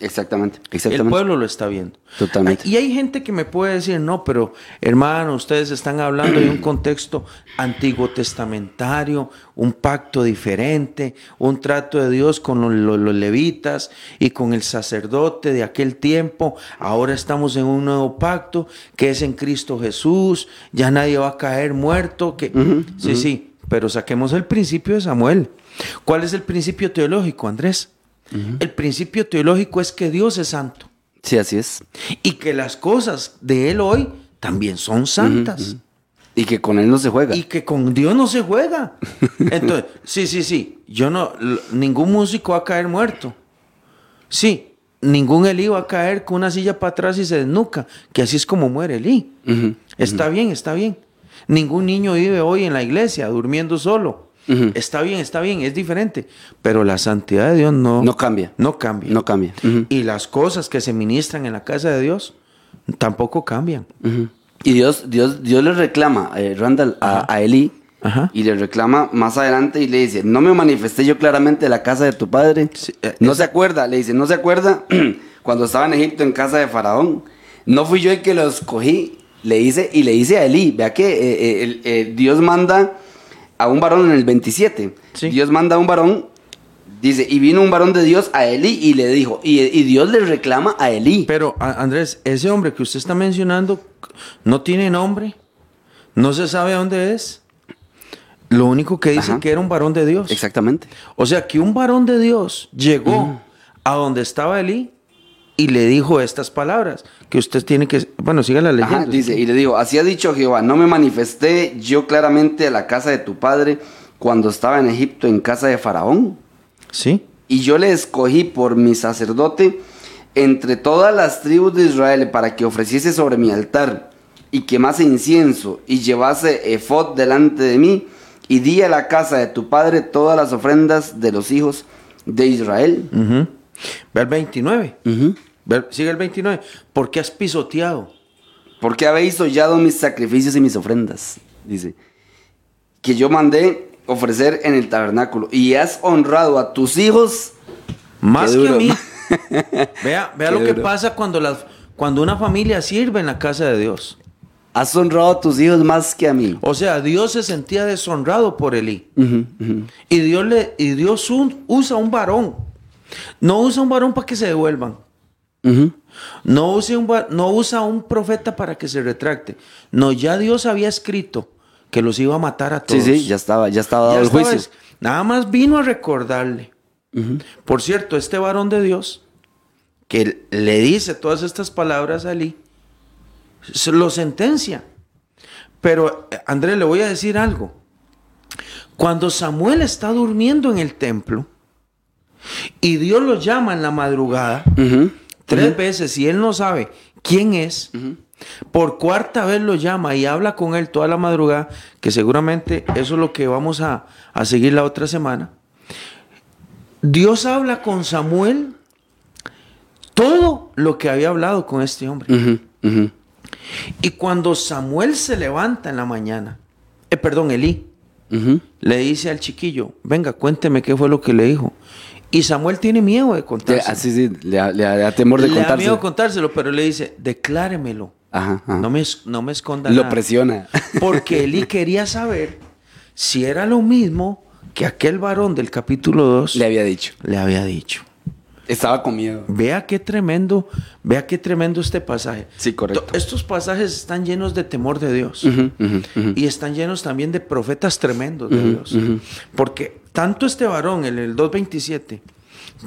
exactamente, exactamente. El pueblo lo está viendo. Totalmente. Y hay gente que me puede decir, no, pero hermano, ustedes están hablando de un contexto antiguo testamentario, un pacto diferente, un trato de Dios con los, los, levitas y con el sacerdote de aquel tiempo. Ahora estamos en un nuevo pacto que es en Cristo Jesús, ya nadie va a caer muerto. Que... sí, sí, pero saquemos el principio de Samuel. ¿Cuál es el principio teológico, Andrés? El principio teológico es que Dios es santo. Sí, así es. Y que las cosas de Él hoy también son santas. Y que con Él no se juega. Y que con Dios no se juega. Entonces, sí, sí, sí. Yo no, ningún músico va a caer muerto. Sí, ningún Elí va a caer con una silla para atrás y se desnuca, que así es como muere Elí. Está bien, está bien. Ningún niño vive hoy en la iglesia durmiendo solo. Está bien, está bien, es diferente. Pero la santidad de Dios no, no cambia. No cambia. No cambia. Y las cosas que se ministran en la casa de Dios tampoco cambian. Y Dios, Dios, Dios le reclama, eh, Randall, a, a Eli. Y le reclama más adelante y le dice, no me manifesté yo claramente en la casa de tu padre. Eh, no se acuerda, le dice, no se acuerda cuando estaba en Egipto en casa de Faraón. No fui yo el que lo escogí, le dice, y le dice a Eli, vea que eh, Dios manda a un varón en el 27. Dios manda a un varón, dice, y vino un varón de Dios a Eli y le dijo, y, Dios le reclama a Eli. Pero Andrés, ese hombre que usted está mencionando no tiene nombre, no se sabe dónde es. Lo único que dice que era un varón de Dios. Exactamente. O sea, que un varón de Dios llegó a donde estaba Eli y le dijo estas palabras, que usted tiene que, bueno, siga la leyenda. dice, y le digo, así ha dicho Jehová, no me manifesté yo claramente a la casa de tu padre cuando estaba en Egipto en casa de Faraón. Sí. Y yo le escogí por mi sacerdote entre todas las tribus de Israel para que ofreciese sobre mi altar y quemase incienso y llevase efod delante de mí y di a la casa de tu padre todas las ofrendas de los hijos de Israel. Ve al 29. Ujú. Ve- sigue el 29. ¿Por qué has pisoteado? Porque habéis hollado mis sacrificios y mis ofrendas, dice, que yo mandé ofrecer en el tabernáculo, y has honrado a tus hijos. Más que a mí. vea vea lo que duro. pasa cuando, las, cuando una familia sirve en la casa de Dios. Has honrado a tus hijos más que a mí. O sea, Dios se sentía deshonrado por Elí. Ujú, ujú. Y Dios, le, y Dios un- usa un varón. No usa un varón para que se devuelvan. No usa, un, no usa un profeta para que se retracte. No, ya Dios había escrito que los iba a matar a Sí, todos. sí, ya estaba, ya estaba dado Ya el juicio. Nada más vino a recordarle. Por cierto, este varón de Dios, que le dice todas estas palabras a Elí, se lo sentencia. Pero, eh, Andrés, le voy a decir algo. Cuando Samuel está durmiendo en el templo y Dios lo llama en la madrugada. Tres veces y él no sabe quién es, por cuarta vez lo llama y habla con él toda la madrugada, que seguramente eso es lo que vamos a, a seguir la otra semana. Dios habla con Samuel todo lo que había hablado con este hombre. Y cuando Samuel se levanta en la mañana, eh, perdón, Elí, le dice al chiquillo, venga, cuénteme qué fue lo que le dijo. Y Samuel tiene miedo de contárselo. ah, sí, sí, le, da- le temor de le da miedo contárselo, pero le dice, decláremelo. Ajá, ajá. No me, no me esconda Lo nada". presiona. Porque Eli quería saber si era lo mismo que aquel varón del capítulo 2 Le había dicho. le había dicho. Estaba con miedo. Vea qué tremendo, vea qué tremendo este pasaje. Sí, correcto. To- Estos pasajes están llenos de temor de Dios. Y están llenos también de profetas tremendos de Dios. Porque tanto este varón en el 2.27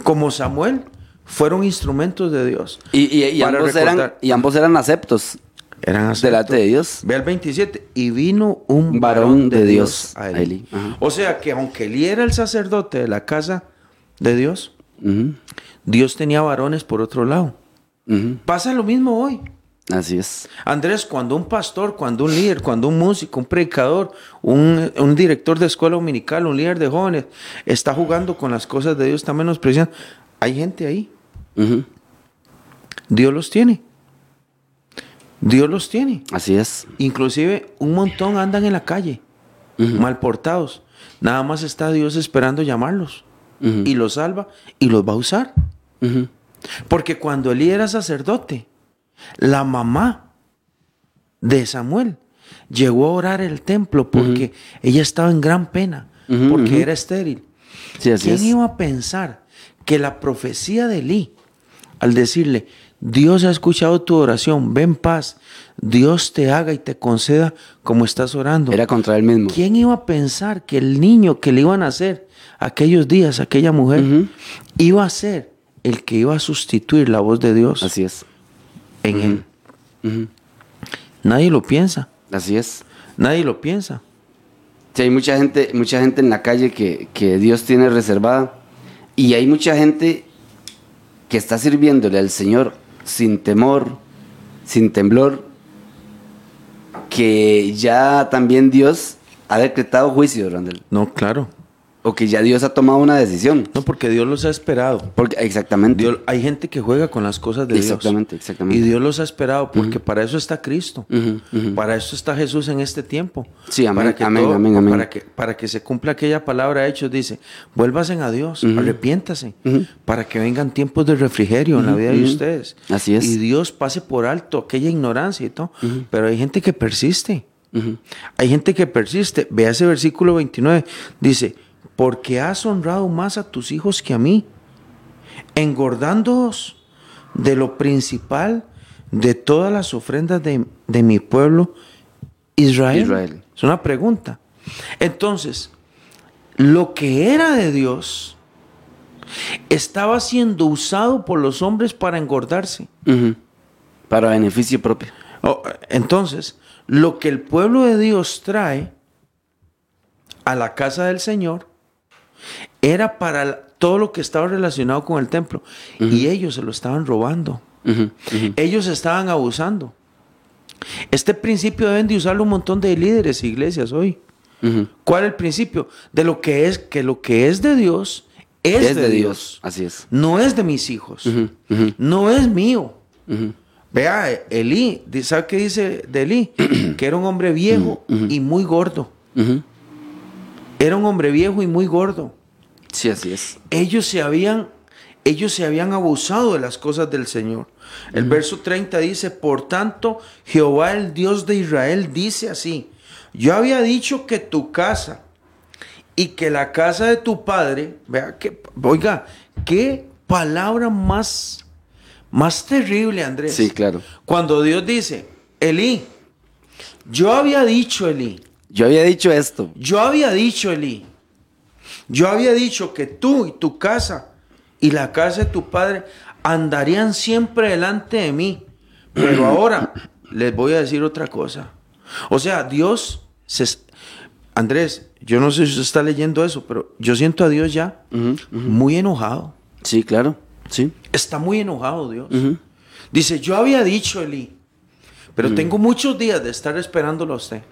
como Samuel fueron instrumentos de Dios. Y, y- y Para ambos eran, recordar. y ambos eran aceptos Eran aceptos. delante de Dios. Ve al 27. Y vino un Varón varón de de Dios Dios a Eli. O sea que aunque Eli era el sacerdote de la casa de Dios, Dios tenía varones por otro lado. Pasa lo mismo hoy. Así es. Andrés, cuando un pastor, cuando un líder, cuando un músico, un predicador, un, un director de escuela dominical, un líder de jóvenes, está jugando con las cosas de Dios, está menospreciando, hay gente ahí. Dios los tiene. Dios los tiene. Así es. Inclusive un montón andan en la calle, mal portados. Nada más está Dios esperando llamarlos. Y los salva y los va a usar. Porque cuando Elí era sacerdote, la mamá de Samuel llegó a orar el templo porque ella estaba en gran pena, porque era estéril. Sí, así ¿Quién es. iba a pensar que la profecía de Elí, al decirle, Dios ha escuchado tu oración, ven paz, Dios te haga y te conceda como estás orando? Era contra él mismo. ¿Quién iba a pensar que el niño que le iban a hacer aquellos días, aquella mujer, iba a ser el que iba a sustituir la voz de Dios Así es. En él? Nadie lo piensa, Así es. nadie lo piensa. Sí, hay mucha gente, mucha gente en la calle que, que Dios tiene reservada. Y hay mucha gente que está sirviéndole al Señor sin temor, sin temblor, que ya también Dios ha decretado juicio, Randall. No, claro. O que ya Dios ha tomado una decisión. No, porque Dios los ha esperado. Porque, exactamente. Dios- hay gente que juega con las cosas de Exactamente, Dios. exactamente. Y Dios los ha esperado porque para eso está Cristo. Para eso está Jesús en este tiempo. Sí, amén, para que amén, amén, amén. Para que, para que se cumpla aquella palabra de hechos, dice, vuélvasen a Dios, arrepiéntase, para que vengan tiempos de refrigerio en la vida de ustedes. Así es. Y Dios pase por alto aquella ignorancia y todo. Pero hay gente que persiste. Hay gente que persiste. Vea ese versículo 29. Dice, porque has honrado más a tus hijos que a mí, engordándoos de lo principal de todas las ofrendas de, de mi pueblo Israel. Israel. Es una pregunta. Entonces, lo que era de Dios estaba siendo usado por los hombres para engordarse. Para beneficio propio. Oh, entonces, lo que el pueblo de Dios trae a la casa del Señor era para todo lo que estaba relacionado con el templo. Y ellos se lo estaban robando. Ellos estaban abusando. Este principio deben de usarlo un montón de líderes e iglesias hoy. ¿Cuál es el principio? De lo que es, que lo que es de Dios es, de, Dios. Así es. No es de mis hijos. No es mío. Vea, Elí, ¿sabe qué dice de Elí? que era un hombre viejo y muy gordo. Era un hombre viejo y muy gordo. Sí, así es. Ellos se habían, ellos se habían abusado de las cosas del Señor. El verso 30 dice, por tanto, Jehová el Dios de Israel dice así, yo había dicho que tu casa y que la casa de tu padre, vea que, oiga, qué palabra más, más terrible, Andrés. Sí, claro. Cuando Dios dice, Elí, yo había dicho, Elí, yo había dicho esto. Yo había dicho, Eli. Yo había dicho que tú y tu casa y la casa de tu padre andarían siempre delante de mí. Pero ahora les voy a decir otra cosa. O sea, Dios se... Andrés, yo no sé si usted está leyendo eso, pero yo siento a Dios ya muy enojado. Sí, claro. Sí. Está muy enojado Dios. Dice, yo había dicho, Eli, pero tengo muchos días de estar esperándolo a usted.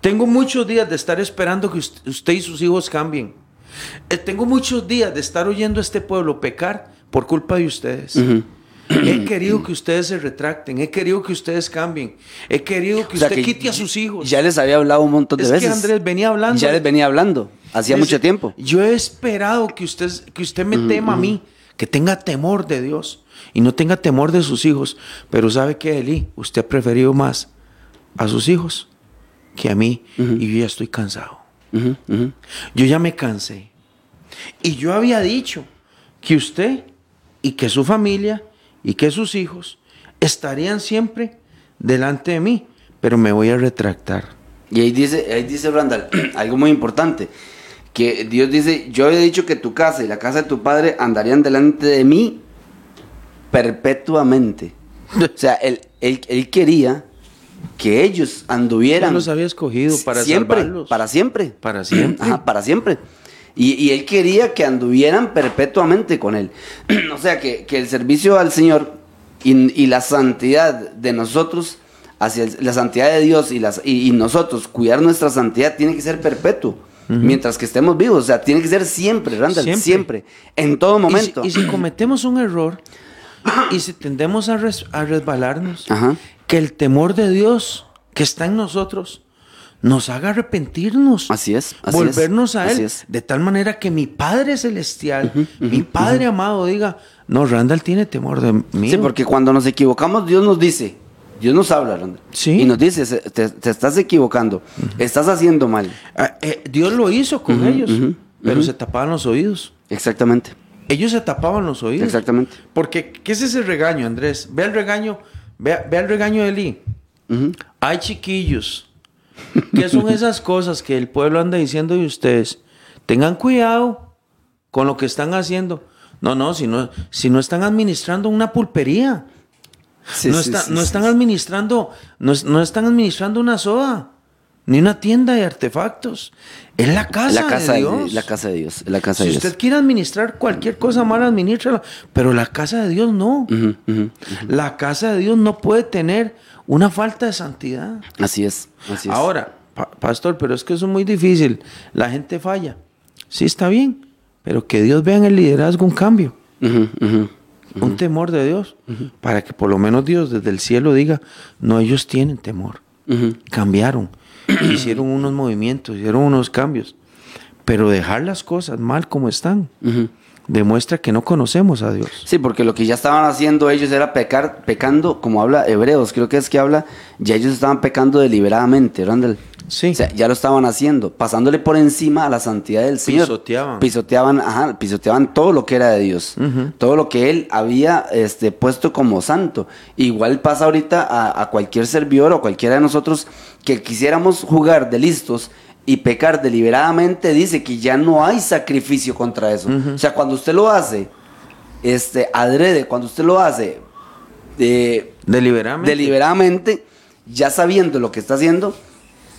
Tengo muchos días de estar esperando que usted y sus hijos cambien. Eh, tengo muchos días de estar oyendo a este pueblo pecar por culpa de ustedes. He querido que ustedes se retracten, he querido que ustedes cambien, he querido que usted quite a sus hijos. Ya les había hablado un montón de veces. Es que Andrés venía hablando. Ya les venía hablando, hacía mucho tiempo. Yo he esperado que usted, que usted me tema a mí, que tenga temor de Dios y no tenga temor de sus hijos. Pero ¿sabe qué, Eli? Usted ha preferido más a sus hijos que a mí y yo ya estoy cansado. Yo ya me cansé. Y yo había dicho que usted y que su familia y que sus hijos estarían siempre delante de mí, pero me voy a retractar. Y ahí dice, ahí dice Randall, algo muy importante, que Dios dice, yo había dicho que tu casa y la casa de tu padre andarían delante de mí perpetuamente. o sea, él, él, él quería que ellos anduvieran. los había escogido para siempre, salvarlos. Para siempre. Para siempre. para siempre. Y, él quería que anduvieran perpetuamente con él. o sea, que, el servicio al Señor y, la santidad de nosotros, hacia la santidad de Dios y, las, y, nosotros, cuidar nuestra santidad, tiene que ser perpetuo. Mientras que estemos vivos, o sea, tiene que ser siempre, Randall, siempre, en todo momento. Y si, cometemos un error y si tendemos a, a resbalarnos, Ajá que el temor de Dios que está en nosotros nos haga arrepentirnos. Así es. volvernos a Él. De tal manera que mi Padre Celestial, mi Padre amado, diga, no, Randall tiene temor de mí. Sí, porque cuando nos equivocamos, Dios nos dice, Dios nos habla, Randall. Sí. Y nos dice, te, estás equivocando, estás haciendo mal. Ah, eh, Dios lo hizo con ellos, pero se tapaban los oídos. Exactamente. Ellos se tapaban los oídos. Exactamente. Porque, ¿qué es ese regaño, Andrés? Ve el regaño Ve, el regaño de Eli. Hay chiquillos. ¿Qué son esas cosas que el pueblo anda diciendo de ustedes? Tengan cuidado con lo que están haciendo. No, no, si no, si no están administrando una pulpería. no, no están administrando, no, no, están administrando una soda ni una tienda de artefactos. Es la casa, la casa de Dios. la casa de Dios. La casa si de usted quiere administrar cualquier cosa mala, administrala. Pero la casa de Dios no. La casa de Dios no puede tener una falta de santidad. Así es. Ahora, pastor, pero es que eso es muy difícil. La gente falla. Sí, está bien. Pero que Dios vea en el liderazgo un cambio. Un temor de Dios. Para que por lo menos Dios desde el cielo diga, no, ellos tienen temor. Cambiaron hicieron unos movimientos, hicieron unos cambios, pero dejar las cosas mal como están demuestra que no conocemos a Dios. Sí, porque lo que ya estaban haciendo ellos era pecar, pecando, como habla Hebreos, creo que es que habla, ya ellos estaban pecando deliberadamente, Randall. Sí. O sea, ya lo estaban haciendo, pasándole por encima a la santidad del Señor. Pisoteaban. Pisoteaban, ajá, pisoteaban todo lo que era de Dios. Todo lo que Él había este, puesto como santo. Igual pasa ahorita a, a cualquier servidor o cualquiera de nosotros que quisiéramos jugar de listos y pecar deliberadamente, dice que ya no hay sacrificio contra eso. O sea, cuando usted lo hace, este, adrede, cuando usted lo hace de, deliberadamente. deliberadamente, ya sabiendo lo que está haciendo,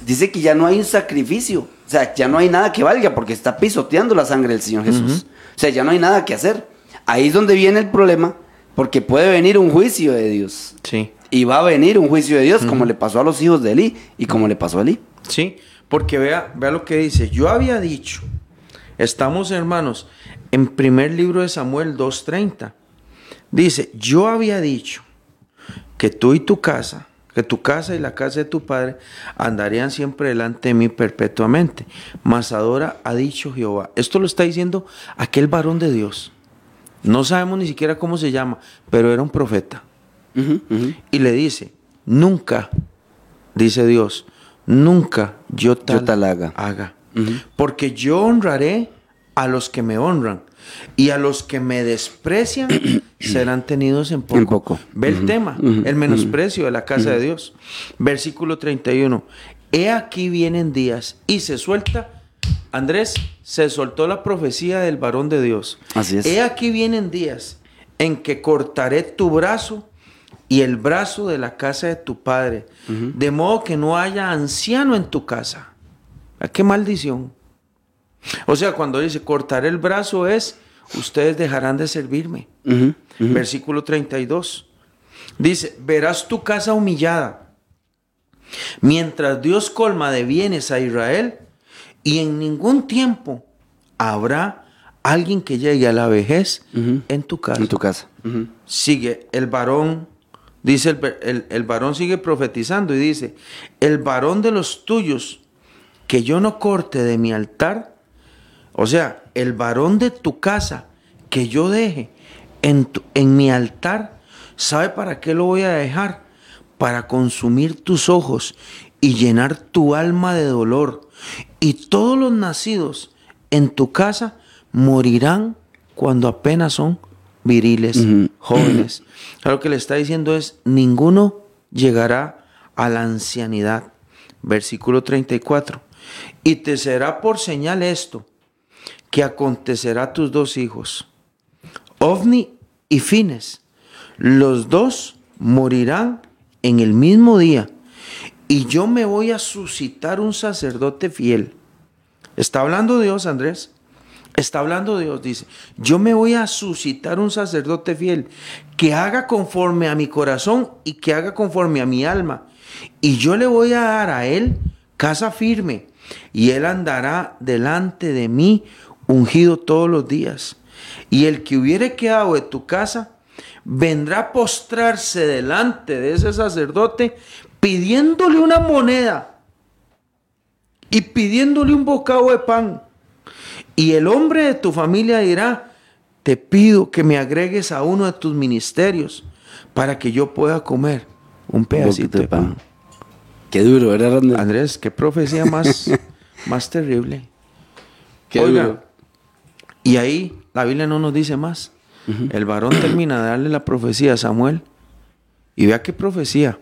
dice que ya no hay un sacrificio. O sea, ya no hay nada que valga porque está pisoteando la sangre del Señor Jesús. O sea, ya no hay nada que hacer. Ahí es donde viene el problema, porque puede venir un juicio de Dios. Sí. Y va a venir un juicio de Dios, como le pasó a los hijos de Eli y como le pasó a Eli. Sí, porque vea, vea lo que dice. Yo había dicho, estamos hermanos, En primer libro de Samuel 2.30. Dice, yo había dicho que tú y tu casa, que tu casa y la casa de tu padre andarían siempre delante de mí perpetuamente. Mas ahora ha dicho Jehová. Esto lo está diciendo aquel varón de Dios. No sabemos ni siquiera cómo se llama, pero era un profeta. Y le dice, nunca, dice Dios, nunca yo tal, haga. Porque yo honraré a los que me honran y a los que me desprecian serán tenidos en poco. Ve el tema, el menosprecio de la casa de Dios. Versículo 31. He aquí vienen días y se suelta. Andrés, se soltó la profecía del varón de Dios. Así es. He aquí vienen días en que cortaré tu brazo y el brazo de la casa de tu padre, de modo que no haya anciano en tu casa. ¿A qué maldición? O sea, cuando dice cortaré el brazo es ustedes dejarán de servirme. Versículo 32. Dice, verás tu casa humillada, mientras Dios colma de bienes a Israel, y en ningún tiempo habrá alguien que llegue a la vejez en tu casa. En tu casa. Sigue el varón, dice el, el varón sigue profetizando y dice, el varón de los tuyos que yo no corte de mi altar, o sea, el varón de tu casa que yo deje en, en mi altar, ¿sabe para qué lo voy a dejar? Para consumir tus ojos y llenar tu alma de dolor. Y todos los nacidos en tu casa morirán cuando apenas son viriles, jóvenes. Lo que le está diciendo es, ninguno llegará a la ancianidad. Versículo 34. Y te será por señal esto, que acontecerá a tus dos hijos, Ovni y Fines. Los dos morirán en el mismo día y yo me voy a suscitar un sacerdote fiel. Está hablando Dios, Andrés. Está hablando Dios, dice, yo me voy a suscitar un sacerdote fiel que haga conforme a mi corazón y que haga conforme a mi alma. Y yo le voy a dar a él casa firme y él andará delante de mí ungido todos los días. Y el que hubiere quedado de tu casa, vendrá a postrarse delante de ese sacerdote pidiéndole una moneda y pidiéndole un bocado de pan. Y el hombre de tu familia dirá, te pido que me agregues a uno de tus ministerios para que yo pueda comer un pedacito de pan. Qué duro, ¿verdad, Andrés? Qué profecía más, más terrible. Qué duro. Y ahí la Biblia no nos dice más. El varón termina de darle la profecía a Samuel. Y vea qué profecía.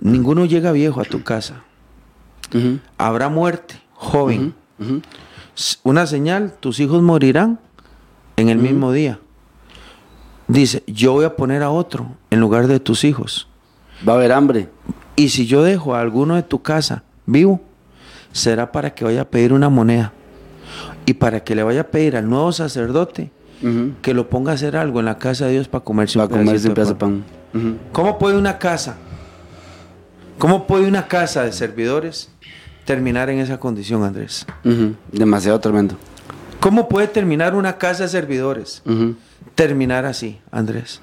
Ninguno llega viejo a tu casa. Habrá muerte, joven. Una señal, tus hijos morirán en el mismo día. Dice, yo voy a poner a otro en lugar de tus hijos. Va a haber hambre. Y si yo dejo a alguno de tu casa vivo, será para que vaya a pedir una moneda y para que le vaya a pedir al nuevo sacerdote que lo ponga a hacer algo en la casa de Dios para comerse un pedazo de pan. ¿Cómo puede una casa, cómo puede una casa de servidores terminar en esa condición, Andrés? Demasiado tremendo. ¿Cómo puede terminar una casa de servidores? Terminar así, Andrés.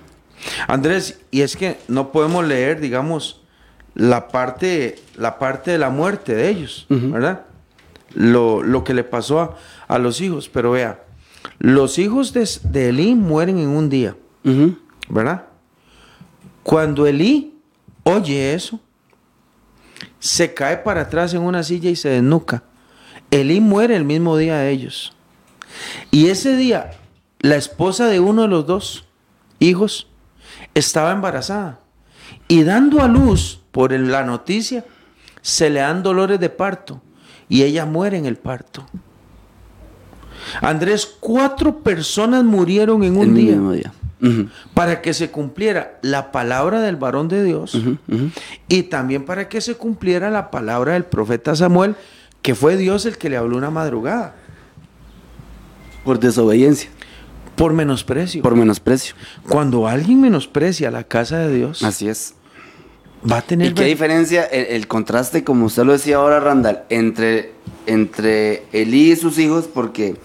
Andrés, y es que no podemos leer, digamos, la parte, la parte de la muerte de ellos, ¿verdad? Lo, que le pasó a, a los hijos. Pero vea, los hijos de, de Elí mueren en un día, ¿verdad? Cuando Elí oye eso, se cae para atrás en una silla y se desnuca. Elí muere el mismo día de ellos. Y ese día, la esposa de uno de los dos hijos estaba embarazada. Y dando a luz por la noticia, se le dan dolores de parto. Y ella muere en el parto. Andrés, cuatro personas murieron en un día. Para que se cumpliera la palabra del varón de Dios y también para que se cumpliera la palabra del profeta Samuel, que fue Dios el que le habló una madrugada. Por desobediencia. Por menosprecio. Por menosprecio. Cuando alguien menosprecia la casa de Dios. Así es. Va a tener. ¿Y qué diferencia, el, contraste, como usted lo decía ahora, Randall, entre, entre Elí y sus hijos? Porque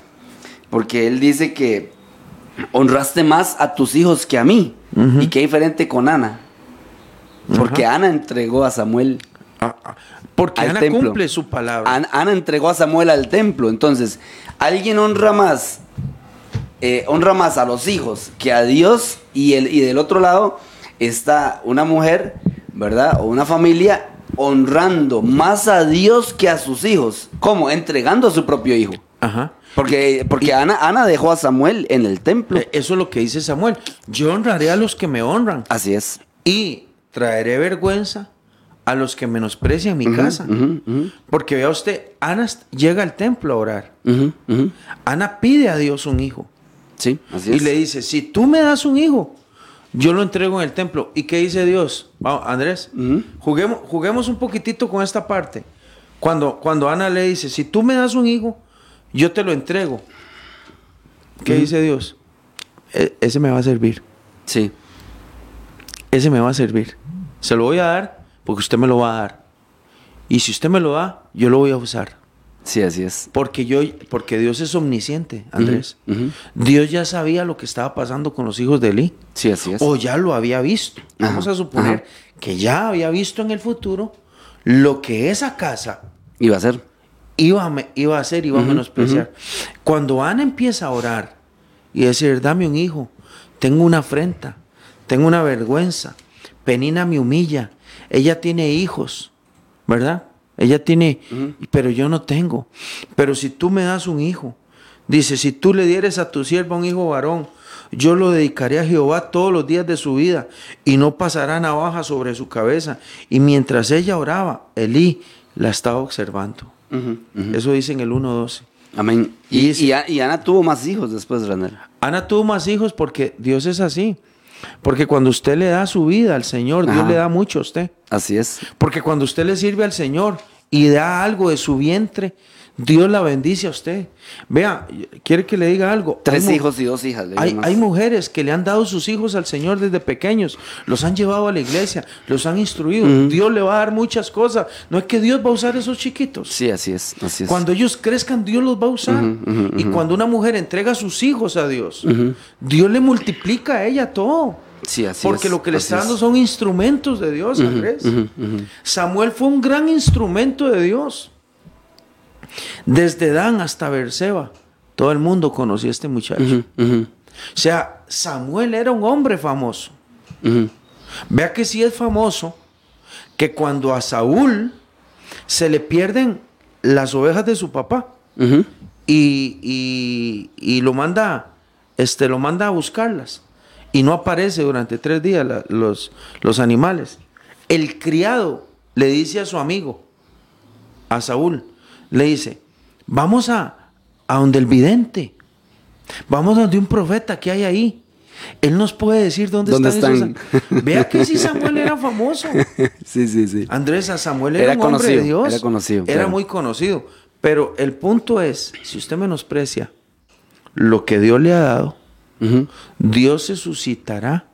porque él dice que honraste más a tus hijos que a mí. Y qué diferente con Ana. Porque Ana entregó a Samuel. Ah, ah, porque Al Ana templo. cumple su palabra. Ana, Ana entregó a Samuel al templo. Entonces, alguien honra más, eh, honra más a los hijos que a Dios. Y, el, y del otro lado está una mujer, ¿verdad? O una familia honrando más a Dios que a sus hijos. ¿Cómo? Entregando a su propio hijo. Ajá. Porque, porque Ana, Ana dejó a Samuel en el templo. Eh, Eso es lo que dice Samuel. Yo honraré a los que me honran Así es. y traeré vergüenza a los que menosprecian mi casa. Porque vea usted, Ana llega al templo a orar. Ana pide a Dios un hijo. Sí, así Y es. le dice, si tú me das un hijo, yo lo entrego en el templo. ¿Y qué dice Dios? Vamos, Andrés, Ujú. juguemos, juguemos un poquitito con esta parte. Cuando, cuando Ana le dice, si tú me das un hijo, yo te lo entrego. ¿Qué dice Dios? "E- ese me va a servir. Sí. Ese me va a servir. Se lo voy a dar porque usted me lo va a dar. Y si usted me lo da, yo lo voy a usar. Sí, así es. Porque yo, porque Dios es omnisciente, Andrés. Dios ya sabía lo que estaba pasando con los hijos de Eli. Sí, así es. O ya lo había visto. Ajá, Vamos a suponer ajá. que ya había visto en el futuro lo que esa casa Iba a ser. Iba a, iba a hacer, iba a menospreciar. Cuando Ana empieza a orar y decir, dame un hijo, tengo una afrenta, tengo una vergüenza, Penina me humilla, ella tiene hijos, ¿verdad? Ella tiene, pero yo no tengo. Pero si tú me das un hijo, dice, si tú le dieres a tu sierva un hijo varón, yo lo dedicaré a Jehová todos los días de su vida y no pasará navaja sobre su cabeza. Y mientras ella oraba, Elí la estaba observando. Eso dice en el 1.12. Amén. Y Ana tuvo más hijos después, Randall. Ana tuvo más hijos porque Dios es así. Porque cuando usted le da su vida al Señor, Dios Ajá. le da mucho a usted. Así es. Porque cuando usted le sirve al Señor y da algo de su vientre, Dios la bendice a usted. Vea, quiere que le diga algo. Tres Hay hijos y dos hijas. Hay, hay mujeres que le han dado sus hijos al Señor desde pequeños, los han llevado a la iglesia, los han instruido. Dios le va a dar muchas cosas. No es que Dios va a usar esos chiquitos. Sí, así es. Así es. Cuando ellos crezcan, Dios los va a usar. Y cuando una mujer entrega a sus hijos a Dios, Dios le multiplica a ella todo. Sí, así Porque es, lo que le está es. dando son instrumentos de Dios, Andrés. Samuel fue un gran instrumento de Dios. Desde Dan hasta Berseba, todo el mundo conocía a este muchacho. O sea, Samuel era un hombre famoso. Vea que sí es famoso que cuando a Saúl se le pierden las ovejas de su papá y, y- y lo manda, este, lo manda a buscarlas y no aparece durante tres días la- los, los animales. El criado le dice a su amigo, a Saúl, le dice, vamos a, a donde el vidente, vamos donde un profeta que hay ahí. Él nos puede decir dónde, ¿Dónde están, esos están? an-". Vea que si Samuel era famoso. Sí, sí, sí. Andrés, a Samuel era, Era un hombre de Dios. era conocido, Era claro. muy conocido. Pero el punto es, si usted menosprecia lo que Dios le ha dado. Dios se suscitará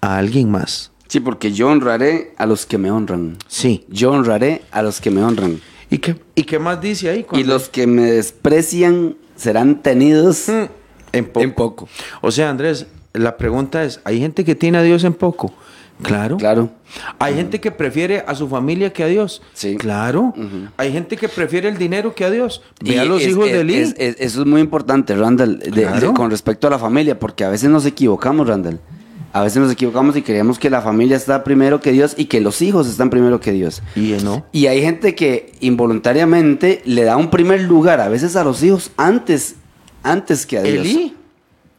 a alguien más. Sí, porque yo honraré a los que me honran. Sí. Yo honraré a los que me honran. ¿Y qué, y qué más dice ahí? Y los que me desprecian serán tenidos Mm, en poco. en poco. O sea, Andrés, la pregunta es, ¿hay gente que tiene a Dios en poco? Claro. Claro. Hay gente que prefiere a su familia que a Dios. Sí. Claro. Hay gente que prefiere el dinero que a Dios. Ve a Y los es- hijos es- de Eli. es- es- eso es muy importante, Randall, de- de- Claro. con respecto a la familia, porque a veces nos equivocamos, Randall. A veces nos equivocamos y creemos que la familia está primero que Dios y que los hijos están primero que Dios. Y no. Y hay gente que involuntariamente le da un primer lugar a veces a los hijos antes, antes que a Dios. Elí.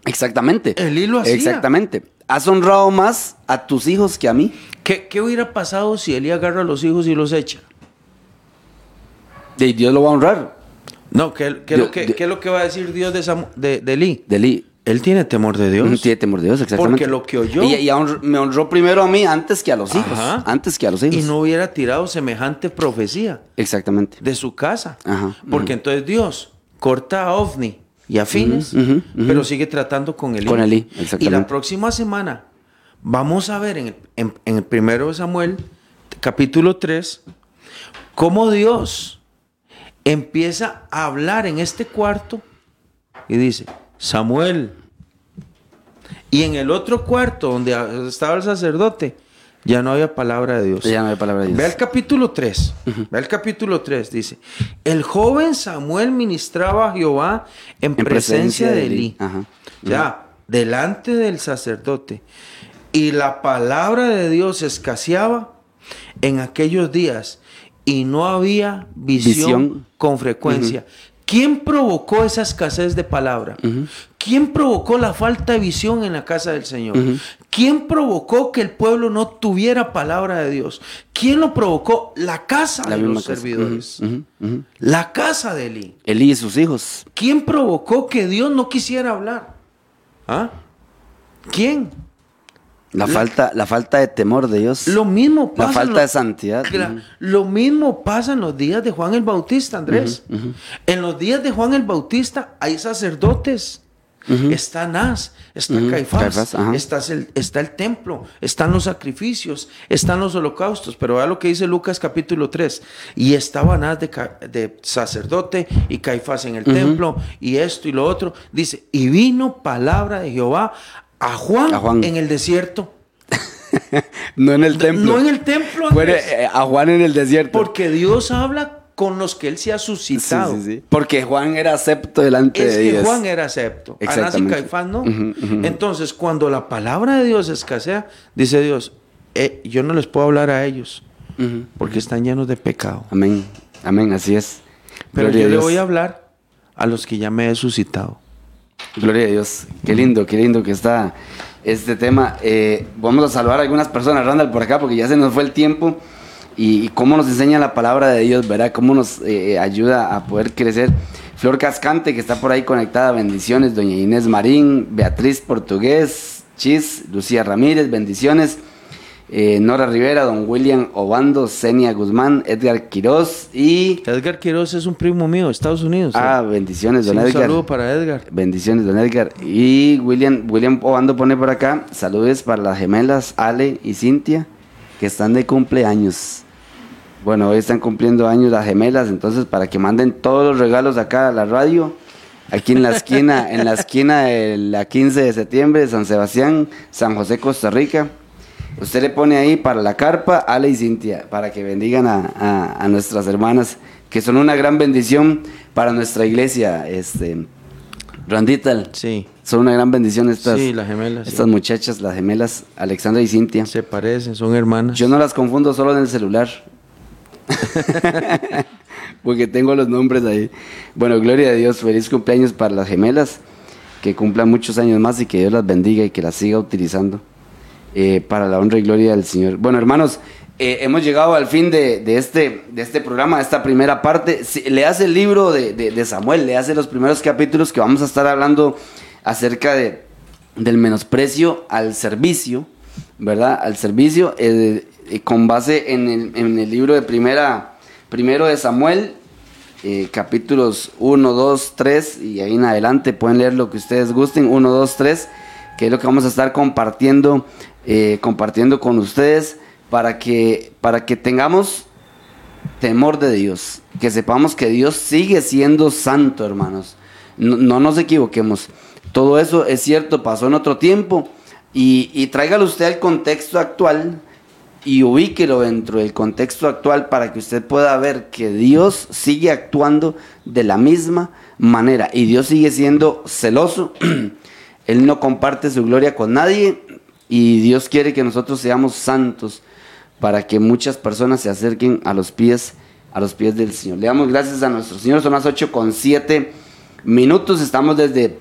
Exactamente. Elí lo hacía. Exactamente. Has honrado más a tus hijos que a mí. ¿Qué, qué hubiera pasado si Elí agarra a los hijos y los echa? Y Dios lo va a honrar. No, ¿qué, qué es, Dios- lo que, Dios- qué es lo que va a decir Dios de, Samu- de, de Elí? De Eli. Él tiene temor de Dios. Tiene temor de Dios, exactamente. Porque lo que oyó- Y, me honró primero a mí antes que a los hijos. Ajá. Antes que a los hijos. Y no hubiera tirado semejante profecía Exactamente. de su casa. Ajá, Porque entonces Dios corta a Ovni y a Fines, pero sigue tratando con Elí. Con Elí, Y la exactamente. próxima semana vamos a ver en el, en- en el primero de Samuel, capítulo 3, cómo Dios empieza a hablar en este cuarto y dice, Samuel. Y en el otro cuarto donde estaba el sacerdote, ya no había palabra de Dios. Ya no había palabra de Dios. Ve el capítulo 3. Ve el capítulo 3. Dice: El joven Samuel ministraba a Jehová en, presencia, de Elí. Ajá. Ya, delante del sacerdote. Y la palabra de Dios escaseaba en aquellos días. Y no había visión, Visión. con frecuencia. ¿Quién provocó esa escasez de palabra? ¿Quién provocó la falta de visión en la casa del Señor? ¿Quién provocó que el pueblo no tuviera palabra de Dios? ¿Quién lo provocó? La casa La de los casa. servidores. La casa de Eli. Elí y sus hijos. ¿Quién provocó que Dios no quisiera hablar? ¿Ah? ¿Quién? La, falta, la falta de temor de Dios. Lo mismo la pasa. en falta los- de santidad. Lo mismo pasa en los días de Juan el Bautista, Andrés. En los días de Juan el Bautista hay sacerdotes. Está Anás, está Caifás, está, el, está el templo, están los sacrificios, están los holocaustos. Pero vea lo que dice Lucas capítulo 3. Y estaba Anás de, de sacerdote y Caifás en el templo y esto y lo otro. Dice, y vino palabra de Jehová a Juan, A Juan. en el desierto. No en el templo. No en el templo. Fue, eh, a Juan en el desierto. Porque Dios habla con los que él se ha suscitado. sí, sí. Porque Juan era acepto delante Es de que Dios. Juan era acepto. Anás y. Caifás no. Entonces, cuando la palabra de Dios escasea, dice Dios, "Eh, yo no les puedo hablar a ellos porque están llenos de pecado. Amén. Amén, así es. Pero Gloria yo le voy a hablar a los que ya me he suscitado. Gloria a Dios. Qué lindo, qué lindo que está este tema. Eh, vamos a saludar a algunas personas, Randall, por acá, porque ya se nos fue el tiempo. Y, cómo nos enseña la palabra de Dios, ¿verdad? Cómo nos eh, ayuda a poder crecer. Flor Cascante, que está por ahí conectada, bendiciones. Doña Inés Marín, Beatriz Portugués, Chis, Lucía Ramírez, bendiciones. Eh, Nora Rivera, Don William Obando, Senia Guzmán, Edgar Quiroz y... Edgar Quiroz es un primo mío Estados Unidos. Ah, bendiciones, Sí, don un Edgar. saludo para Edgar. Bendiciones, don Edgar. Y William, William Obando pone por acá, saludos para las gemelas Ale y Cintia, que están de cumpleaños. Bueno, hoy están cumpliendo años las gemelas, entonces para que manden todos los regalos acá a la radio, aquí en la esquina, en la esquina de la 15 de septiembre de San Sebastián, San José, Costa Rica. Usted le pone ahí para la carpa, Ale y Cintia, para que bendigan a, a- a nuestras hermanas, que son una gran bendición para nuestra iglesia. Este, Randita, Sí, son una gran bendición estas, Sí, las gemelas, sí. estas muchachas, las gemelas, Alexandra y Cintia. se parecen, son hermanas. Yo no las confundo solo en el celular. Porque tengo los nombres ahí. Bueno, gloria a Dios, feliz cumpleaños para las gemelas. Que cumplan muchos años más y que Dios las bendiga y que las siga utilizando eh, para la honra y gloria del Señor. Bueno, hermanos, eh, hemos llegado al fin de, este, de este programa, de esta primera parte. Le hace el libro de, de- Samuel, le hace los primeros capítulos que vamos a estar hablando acerca de, del menosprecio al servicio, ¿verdad? Al servicio, eh, con base en el, en el libro de primera, primero de Samuel, capítulos 1, 2, 3 y ahí en adelante pueden leer lo que ustedes gusten, 1, 2, 3, que es lo que vamos a estar compartiendo, eh, compartiendo con ustedes para que, para que tengamos temor de Dios, que sepamos que Dios sigue siendo santo, hermanos. No, no nos equivoquemos. Todo eso es cierto, pasó en otro tiempo y, y tráigalo usted al contexto actual y ubíquelo dentro del contexto actual para que usted pueda ver que Dios sigue actuando de la misma manera y Dios sigue siendo celoso. Él no comparte su gloria con nadie y Dios quiere que nosotros seamos santos para que muchas personas se acerquen a los pies a los pies del Señor. Le damos gracias a nuestro Señor. Son las 8 con 7 minutos. Estamos desde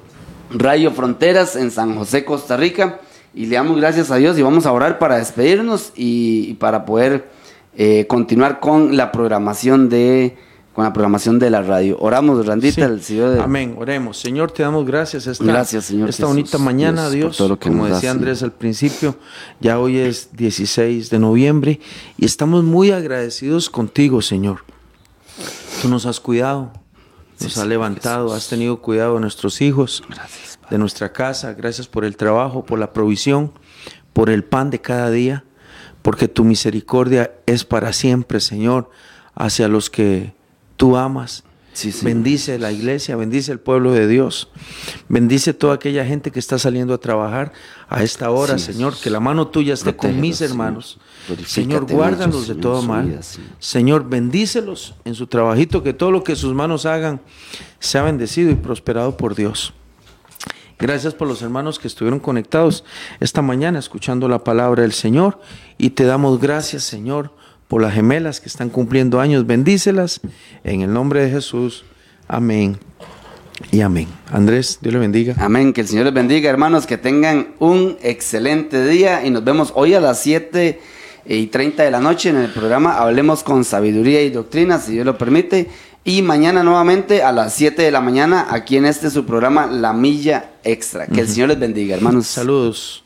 Rayo Fronteras en San José, Costa Rica. Y le damos gracias a Dios y vamos a orar para despedirnos y, y para poder eh, continuar con la programación de con la programación de la radio. Oramos, Randita, Sí. el Señor de- Amén, oremos. Señor, te damos gracias esta, Gracias, Señor esta Jesús, bonita mañana, Dios, por Dios. todo lo que Como decía. Andrés al principio, ya hoy es 16 de noviembre y estamos muy agradecidos contigo, Señor. Tú nos has cuidado, nos Sí, has levantado, Jesús. has tenido cuidado de nuestros hijos, Gracias, de nuestra casa. Gracias por el trabajo, por la provisión, por el pan de cada día, porque tu misericordia es para siempre, Señor, hacia los que tú amas. Bendice la iglesia, bendice el pueblo de Dios, bendice toda aquella gente que está saliendo a trabajar a esta hora, Señor, que la mano tuya esté con mis hermanos. Señor, guárdalos de todo mal. Señor, bendícelos en su trabajito, que todo lo que sus manos hagan sea bendecido y prosperado por Dios. Gracias por los hermanos que estuvieron conectados esta mañana escuchando la palabra del Señor. Y te damos gracias, Señor, por las gemelas que están cumpliendo años. Bendícelas en el nombre de Jesús. Amén. Y amén. Andrés, Dios le bendiga. Amén. Que el Señor les bendiga, hermanos. Que tengan un excelente día y nos vemos hoy a las 7 y 30 de la noche en el programa Hablemos con Sabiduría y Doctrina, si Dios lo permite. Y mañana nuevamente a las 7 de la mañana aquí en este su programa La Milla Extra. Que el Señor les bendiga, hermanos. Saludos.